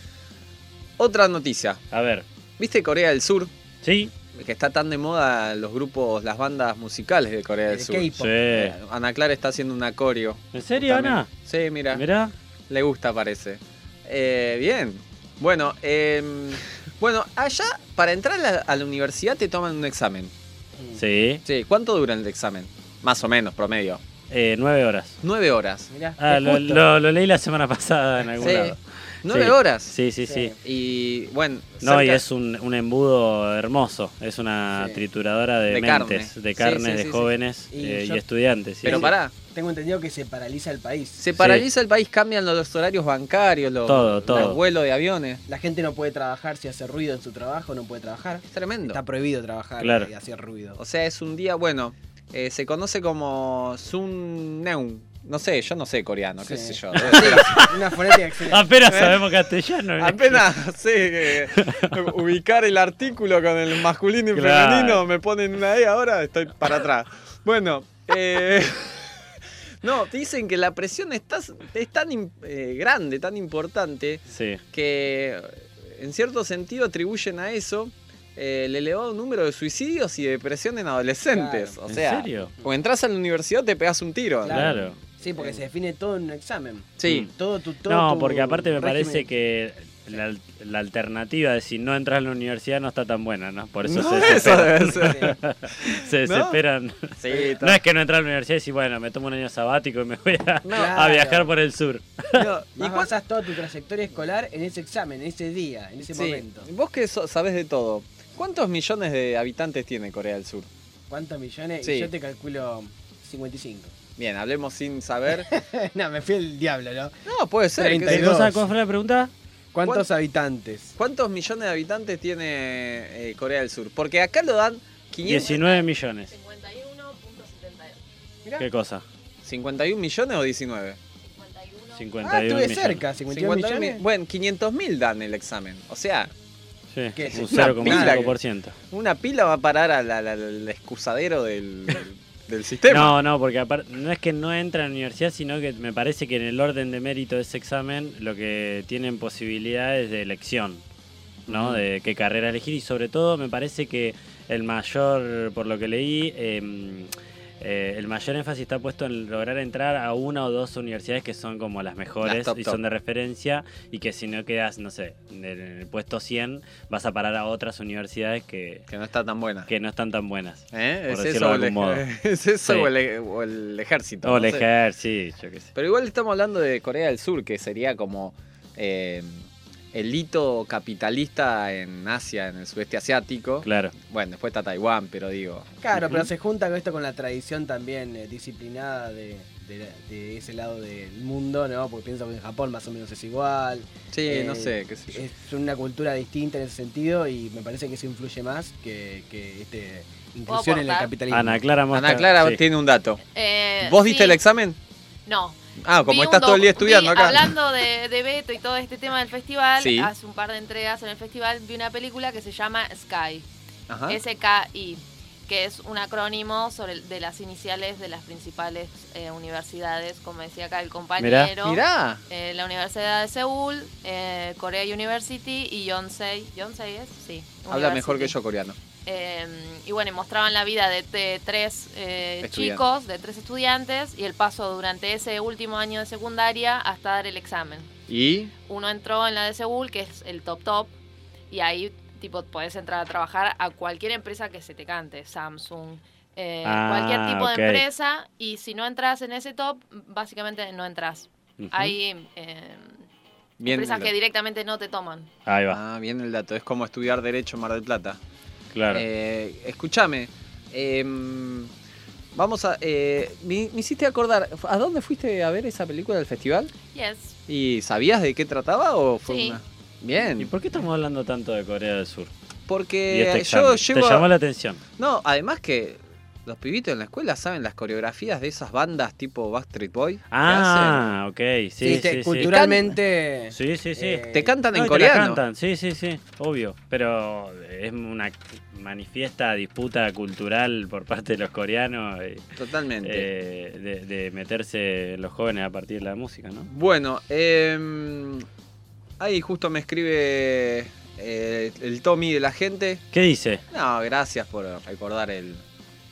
otra noticia. A ver. ¿Viste Corea del Sur? Sí. Que está tan de moda los grupos, las bandas musicales de Corea del De Sur. K-pop. Eh, Ana Clara está haciendo una coreo. ¿En serio, También. Ana? Sí, mira. Mirá. Le gusta, parece. Eh, bien. Bueno, em, bueno, allá para entrar a la, a la universidad te toman un examen. Sí. Sí, ¿cuánto dura el examen? Más o menos, promedio. Eh, nueve horas. Nueve horas. Mirá, Ah, lo, justo. lo- lo leí la semana pasada en algún Sí. lado. Nueve Sí. horas. Sí, sí, sí. Y bueno. No, y es un, un embudo hermoso. Es una Sí. trituradora de, De carne. mentes, de carnes, sí, de sí, sí. jóvenes Y eh, y, estudiantes. sí, Pero sí. pará, Tengo entendido que se paraliza el país. se paraliza el país, cambian los horarios bancarios, los, Todo, todo. los vuelos de aviones. La gente no puede trabajar si hace ruido en su trabajo, no puede trabajar. Es tremendo. Está prohibido trabajar Claro. y hacer ruido. O sea, es un día, bueno, eh, se conoce como Sun Neun. No sé, yo no sé coreano, qué sé yo. debe ser así. [laughs] Una fonética excelente. Apenas ¿Eh? sabemos castellano. ¿eh? Apenas sé ubicar el artículo con el masculino y Claro. femenino, me ponen una E ahora, estoy para atrás. Bueno, eh, [laughs] no, dicen que la presión está, es tan im- eh, grande, tan importante, Sí. que en cierto sentido atribuyen a eso eh, el elevado número de suicidios y depresión en adolescentes. Claro. O ¿En sea, serio? o entras a la universidad te pegas un tiro. Claro. Sí, porque se define todo en un examen. Sí. Todo tu, todo No, porque aparte me régimen. parece que la, la alternativa de si no entras a la universidad no está tan buena, ¿no? Por eso No, se eso desesperan. debe ser. [laughs] se ¿No? desesperan. Sí, No es que no entras a la universidad y decís, bueno, me tomo un año sabático y me voy a, No. a Claro. viajar por el sur. No, [laughs] ¿Y basás toda tu trayectoria escolar en ese examen, en ese día, en ese Sí, momento. Vos que so- sabés de todo, ¿cuántos millones de habitantes tiene Corea del Sur? ¿Cuántos millones? Sí. Yo te calculo 55. Bien, hablemos sin saber. [laughs] no, me fui el diablo, ¿no? No, puede ser. qué sé ¿Qué 32. yo. cosa? ¿Cuál fue la pregunta? ¿Cuántos ¿Cuán- habitantes? ¿Cuántos millones de habitantes tiene eh, Corea del Sur? Porque acá lo dan 500, 19 millones. 51.72. ¿Qué cosa? 51 millones o 19. 51 Ah, estuve millones. cerca, 51 50 millones. Bueno, 500 mil dan el examen. O sea, Sí, ¿Qué un Una pila 0,5%. una pila va a parar al, al- al excusadero del, del [laughs] sistema. No, no, porque no es que no entra a la universidad, sino que me parece que en el orden de mérito de ese examen lo que tienen posibilidades de elección, ¿no? De qué carrera elegir y sobre todo me parece que el mayor, por lo que leí, em, eh, el mayor énfasis está puesto en lograr entrar a una o dos universidades que son como las mejores Las top, y top. son de referencia y que si no quedas, no sé, en el, puesto 100 vas a parar a otras universidades que, Que no está tan buena. que no están tan buenas. ¿Eh? por ¿Es, decirlo eso de el, algún modo. ej- [laughs] ¿Es eso Sí. o, el, o el ejército? O el ejército, sí, yo qué sé. Pero igual estamos hablando de Corea del Sur, que sería como eh, el hito capitalista en Asia, en el sudeste asiático. Claro. Bueno, después está Taiwán, pero digo. Claro, pero se junta con esto con la tradición también eh, disciplinada de, de- de ese lado del mundo, ¿no? Porque pienso que en Japón más o menos es igual. Sí, Eh, no sé, qué sé yo. Es una cultura distinta en ese sentido y me parece que eso influye más que, que este, inclusión en el capitalismo. Ana Clara Mosca. Ana Clara sí. tiene un dato. Eh, ¿Vos diste sí. el examen? No. Ah, como estás todo el día estudiando vi- acá. Hablando de, de Beto y todo este tema del festival, Sí. hace un par de entregas en el festival vi una película que se llama Sky. SKI, que es un acrónimo sobre de las iniciales de las principales eh, universidades, como decía acá el compañero. Mirá. Eh, la Universidad de Seúl, eh, Korea University y Yonsei. ¿Yonsei es? Sí. Habla mejor que yo coreano. Eh, y bueno, y mostraban la vida de, de tres eh, chicos, de tres estudiantes, y el paso durante ese último año de secundaria hasta dar el examen. ¿Y? Uno entró en la de Seúl, que es el top top, y ahí tipo podés entrar a trabajar a cualquier empresa que se te cante, Samsung, eh, Ah, cualquier tipo de empresa, y si no entras en ese top, básicamente no entras. Ujú. Hay eh, Bien empresas que directamente no te toman. Ahí va, Ah, bien el dato. Es como estudiar Derecho en Mar del Plata. Claro. Eh, escúchame. em, vamos a. eh, me, me hiciste acordar. ¿A dónde fuiste a ver esa película del festival? Yes. ¿Y sabías de qué trataba o fue Sí. una.? Bien. ¿Y por qué estamos hablando tanto de Corea del Sur? Porque este yo llevo. ¿Te llamó la atención? No, además que los pibitos en la escuela saben las coreografías de esas bandas tipo Backstreet Boy. Ah, ok, sí, Sí, sí, te- sí. culturalmente. Sí, sí, sí. eh, Te cantan No, en y te coreano. cantan, sí, sí, sí, obvio. Pero es una manifiesta disputa cultural por parte de los coreanos eh, Totalmente. eh, de, de meterse los jóvenes a partir de la música, ¿no? Bueno, em, ahí justo me escribe eh, el Tommy de la gente. ¿Qué dice? No, gracias por recordar el,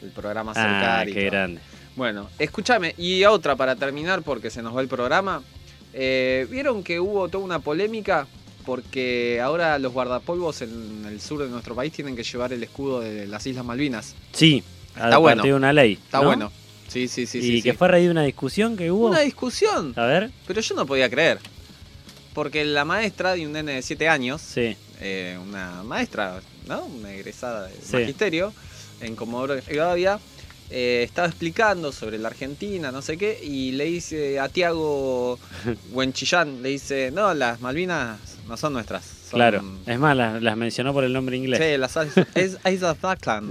el programa Ah, Cercar y qué grande. Bueno, escúchame, y otra para terminar porque se nos va el programa. Eh, ¿Vieron que hubo toda una polémica? Porque ahora los guardapolvos en el sur de nuestro país tienen que llevar el escudo de las Islas Malvinas. Sí, a Está bueno. de una ley. Está ¿no? bueno. Sí, sí, sí. y sí, que sí. fue a raíz de una discusión que hubo. Una discusión. A ver. Pero yo no podía creer. porque la maestra de un nene de 7 años, Sí. eh, una maestra, ¿no? Una egresada de Sí. magisterio en Comodoro Rivadavia, eh, estaba explicando sobre la Argentina, no sé qué, y le dice a Tiago [laughs] Huenchillán, le dice, no, las Malvinas no son nuestras. son- Claro. Es más, las, las mencionó por el nombre inglés. Sí, las [laughs] es Islas.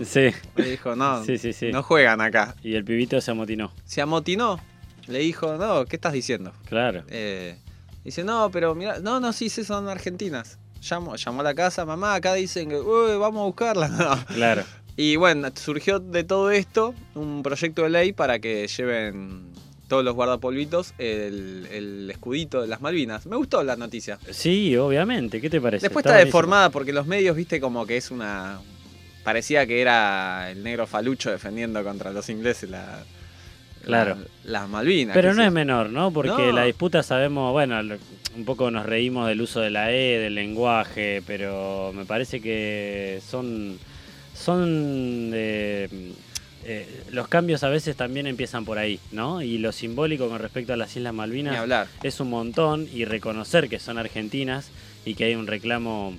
Sí. Le dijo, no, Sí, sí, sí. no juegan acá. Y el pibito se amotinó. Se amotinó, le dijo, no, ¿qué estás diciendo? Claro. Eh, dice, no, pero mira, no, no, sí, sí, son argentinas. Llamó, llamó a la casa, mamá, acá dicen que "Uy, vamos a buscarla. [laughs] No. Claro. Y bueno, surgió de todo esto un proyecto de ley para que lleven todos los guardapolvitos el, el escudito de las Malvinas. Me gustó la noticia. Sí, obviamente. ¿Qué te parece? Después Está deformada porque los medios, viste, como que es una... Parecía que era el negro falucho defendiendo contra los ingleses la, Claro. la- las Malvinas. Pero no es menor, ¿no? Porque No. la disputa sabemos, bueno, un poco nos reímos del uso de la E, del lenguaje, pero me parece que son, son eh, eh, los cambios a veces también empiezan por ahí, ¿no? Y lo simbólico con respecto a las Islas Malvinas hablar. es un montón y reconocer que son argentinas y que hay un reclamo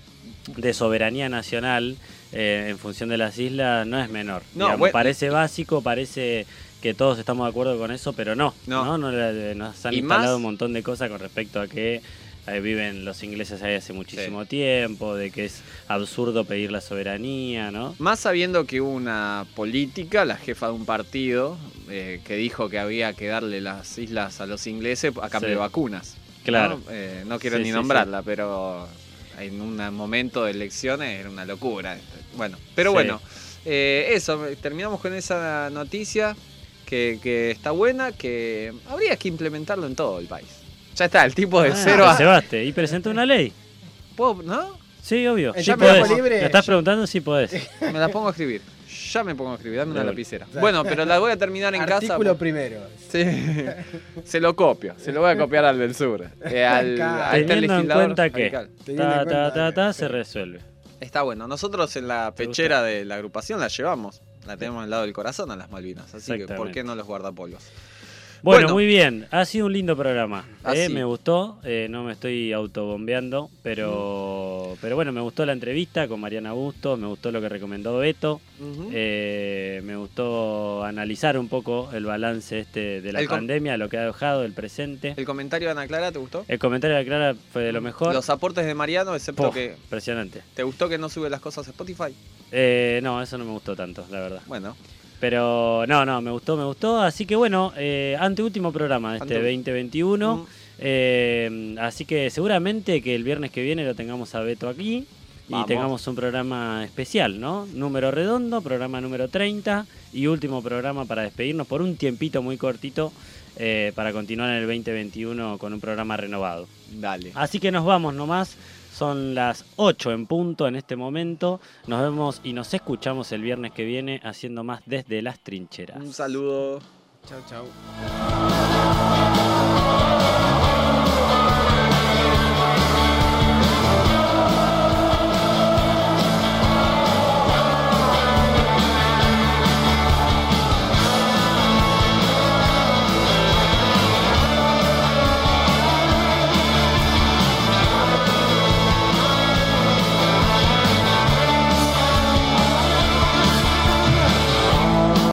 de soberanía nacional eh, en función de las islas no es menor. No, Digamos, bueno- parece básico, parece que todos estamos de acuerdo con eso, pero no. No. No, no, la- nos han Y instalado más- un montón de cosas con respecto a que eh, viven los ingleses ahí hace muchísimo tiempo, de que es absurdo pedir la soberanía, ¿no? Más sabiendo que hubo una política, la jefa de un partido, eh, que dijo que había que darle las islas a los ingleses a cambio Sí. de vacunas. Claro. ¿no? Eh, no quiero Sí, ni nombrarla, pero en un momento de elecciones era una locura. Bueno, pero bueno, eh, eso, terminamos con esa noticia que, que está buena, que habría que implementarlo en todo el país. Ya está, el tipo de Ah, cero a... Sebaste, y presentó una ley. ¿Puedo- ¿No? Sí, obvio. ¿En Sí podés. libre? ¿Me estás preguntando? Sí podés. [laughs] Me la pongo a escribir. Ya me pongo a escribir, dame una lapicera. Bueno, pero la voy a terminar en casa. Artículo primero. Sí. Se lo copio, se lo voy a copiar al del sur. Eh, [laughs] al, a este Teniendo en cuenta que ta, ta, ta, ta, se resuelve. Está bueno. Nosotros en la pechera de la agrupación la llevamos. La tenemos al lado del corazón a las Malvinas. Así que, ¿por qué no los guardapolvos? Bueno, Bueno. muy bien. Ha sido un lindo programa. Así. eh, me gustó. eh, no me estoy autobombeando. Pero, pero bueno, me gustó la entrevista con Mariana Augusto. Me gustó lo que recomendó Beto. Eh, me gustó analizar un poco el balance este de la El pandemia, lo que ha dejado, el presente. ¿El comentario de Ana Clara te gustó? El comentario de Clara fue de lo mejor. Los aportes de Mariano, excepto Pof, que. Impresionante. ¿Te gustó que no sube las cosas a Spotify? Eh, no, eso no me gustó tanto, la verdad. Bueno. Pero no, no, me gustó, me gustó. Así que bueno, eh, anteúltimo programa de este Ante- 2021. Eh, así que seguramente que el viernes que viene lo tengamos a Beto aquí. Y Vamos. tengamos un programa especial, ¿no? Número redondo, programa número 30 y último programa para despedirnos por un tiempito muy cortito eh, para continuar en el 2021 con un programa renovado. Dale. Así que nos vamos nomás. Son las 8 en punto en este momento. Nos vemos y nos escuchamos el viernes que viene haciendo más desde las trincheras. Un saludo. Chau, chau.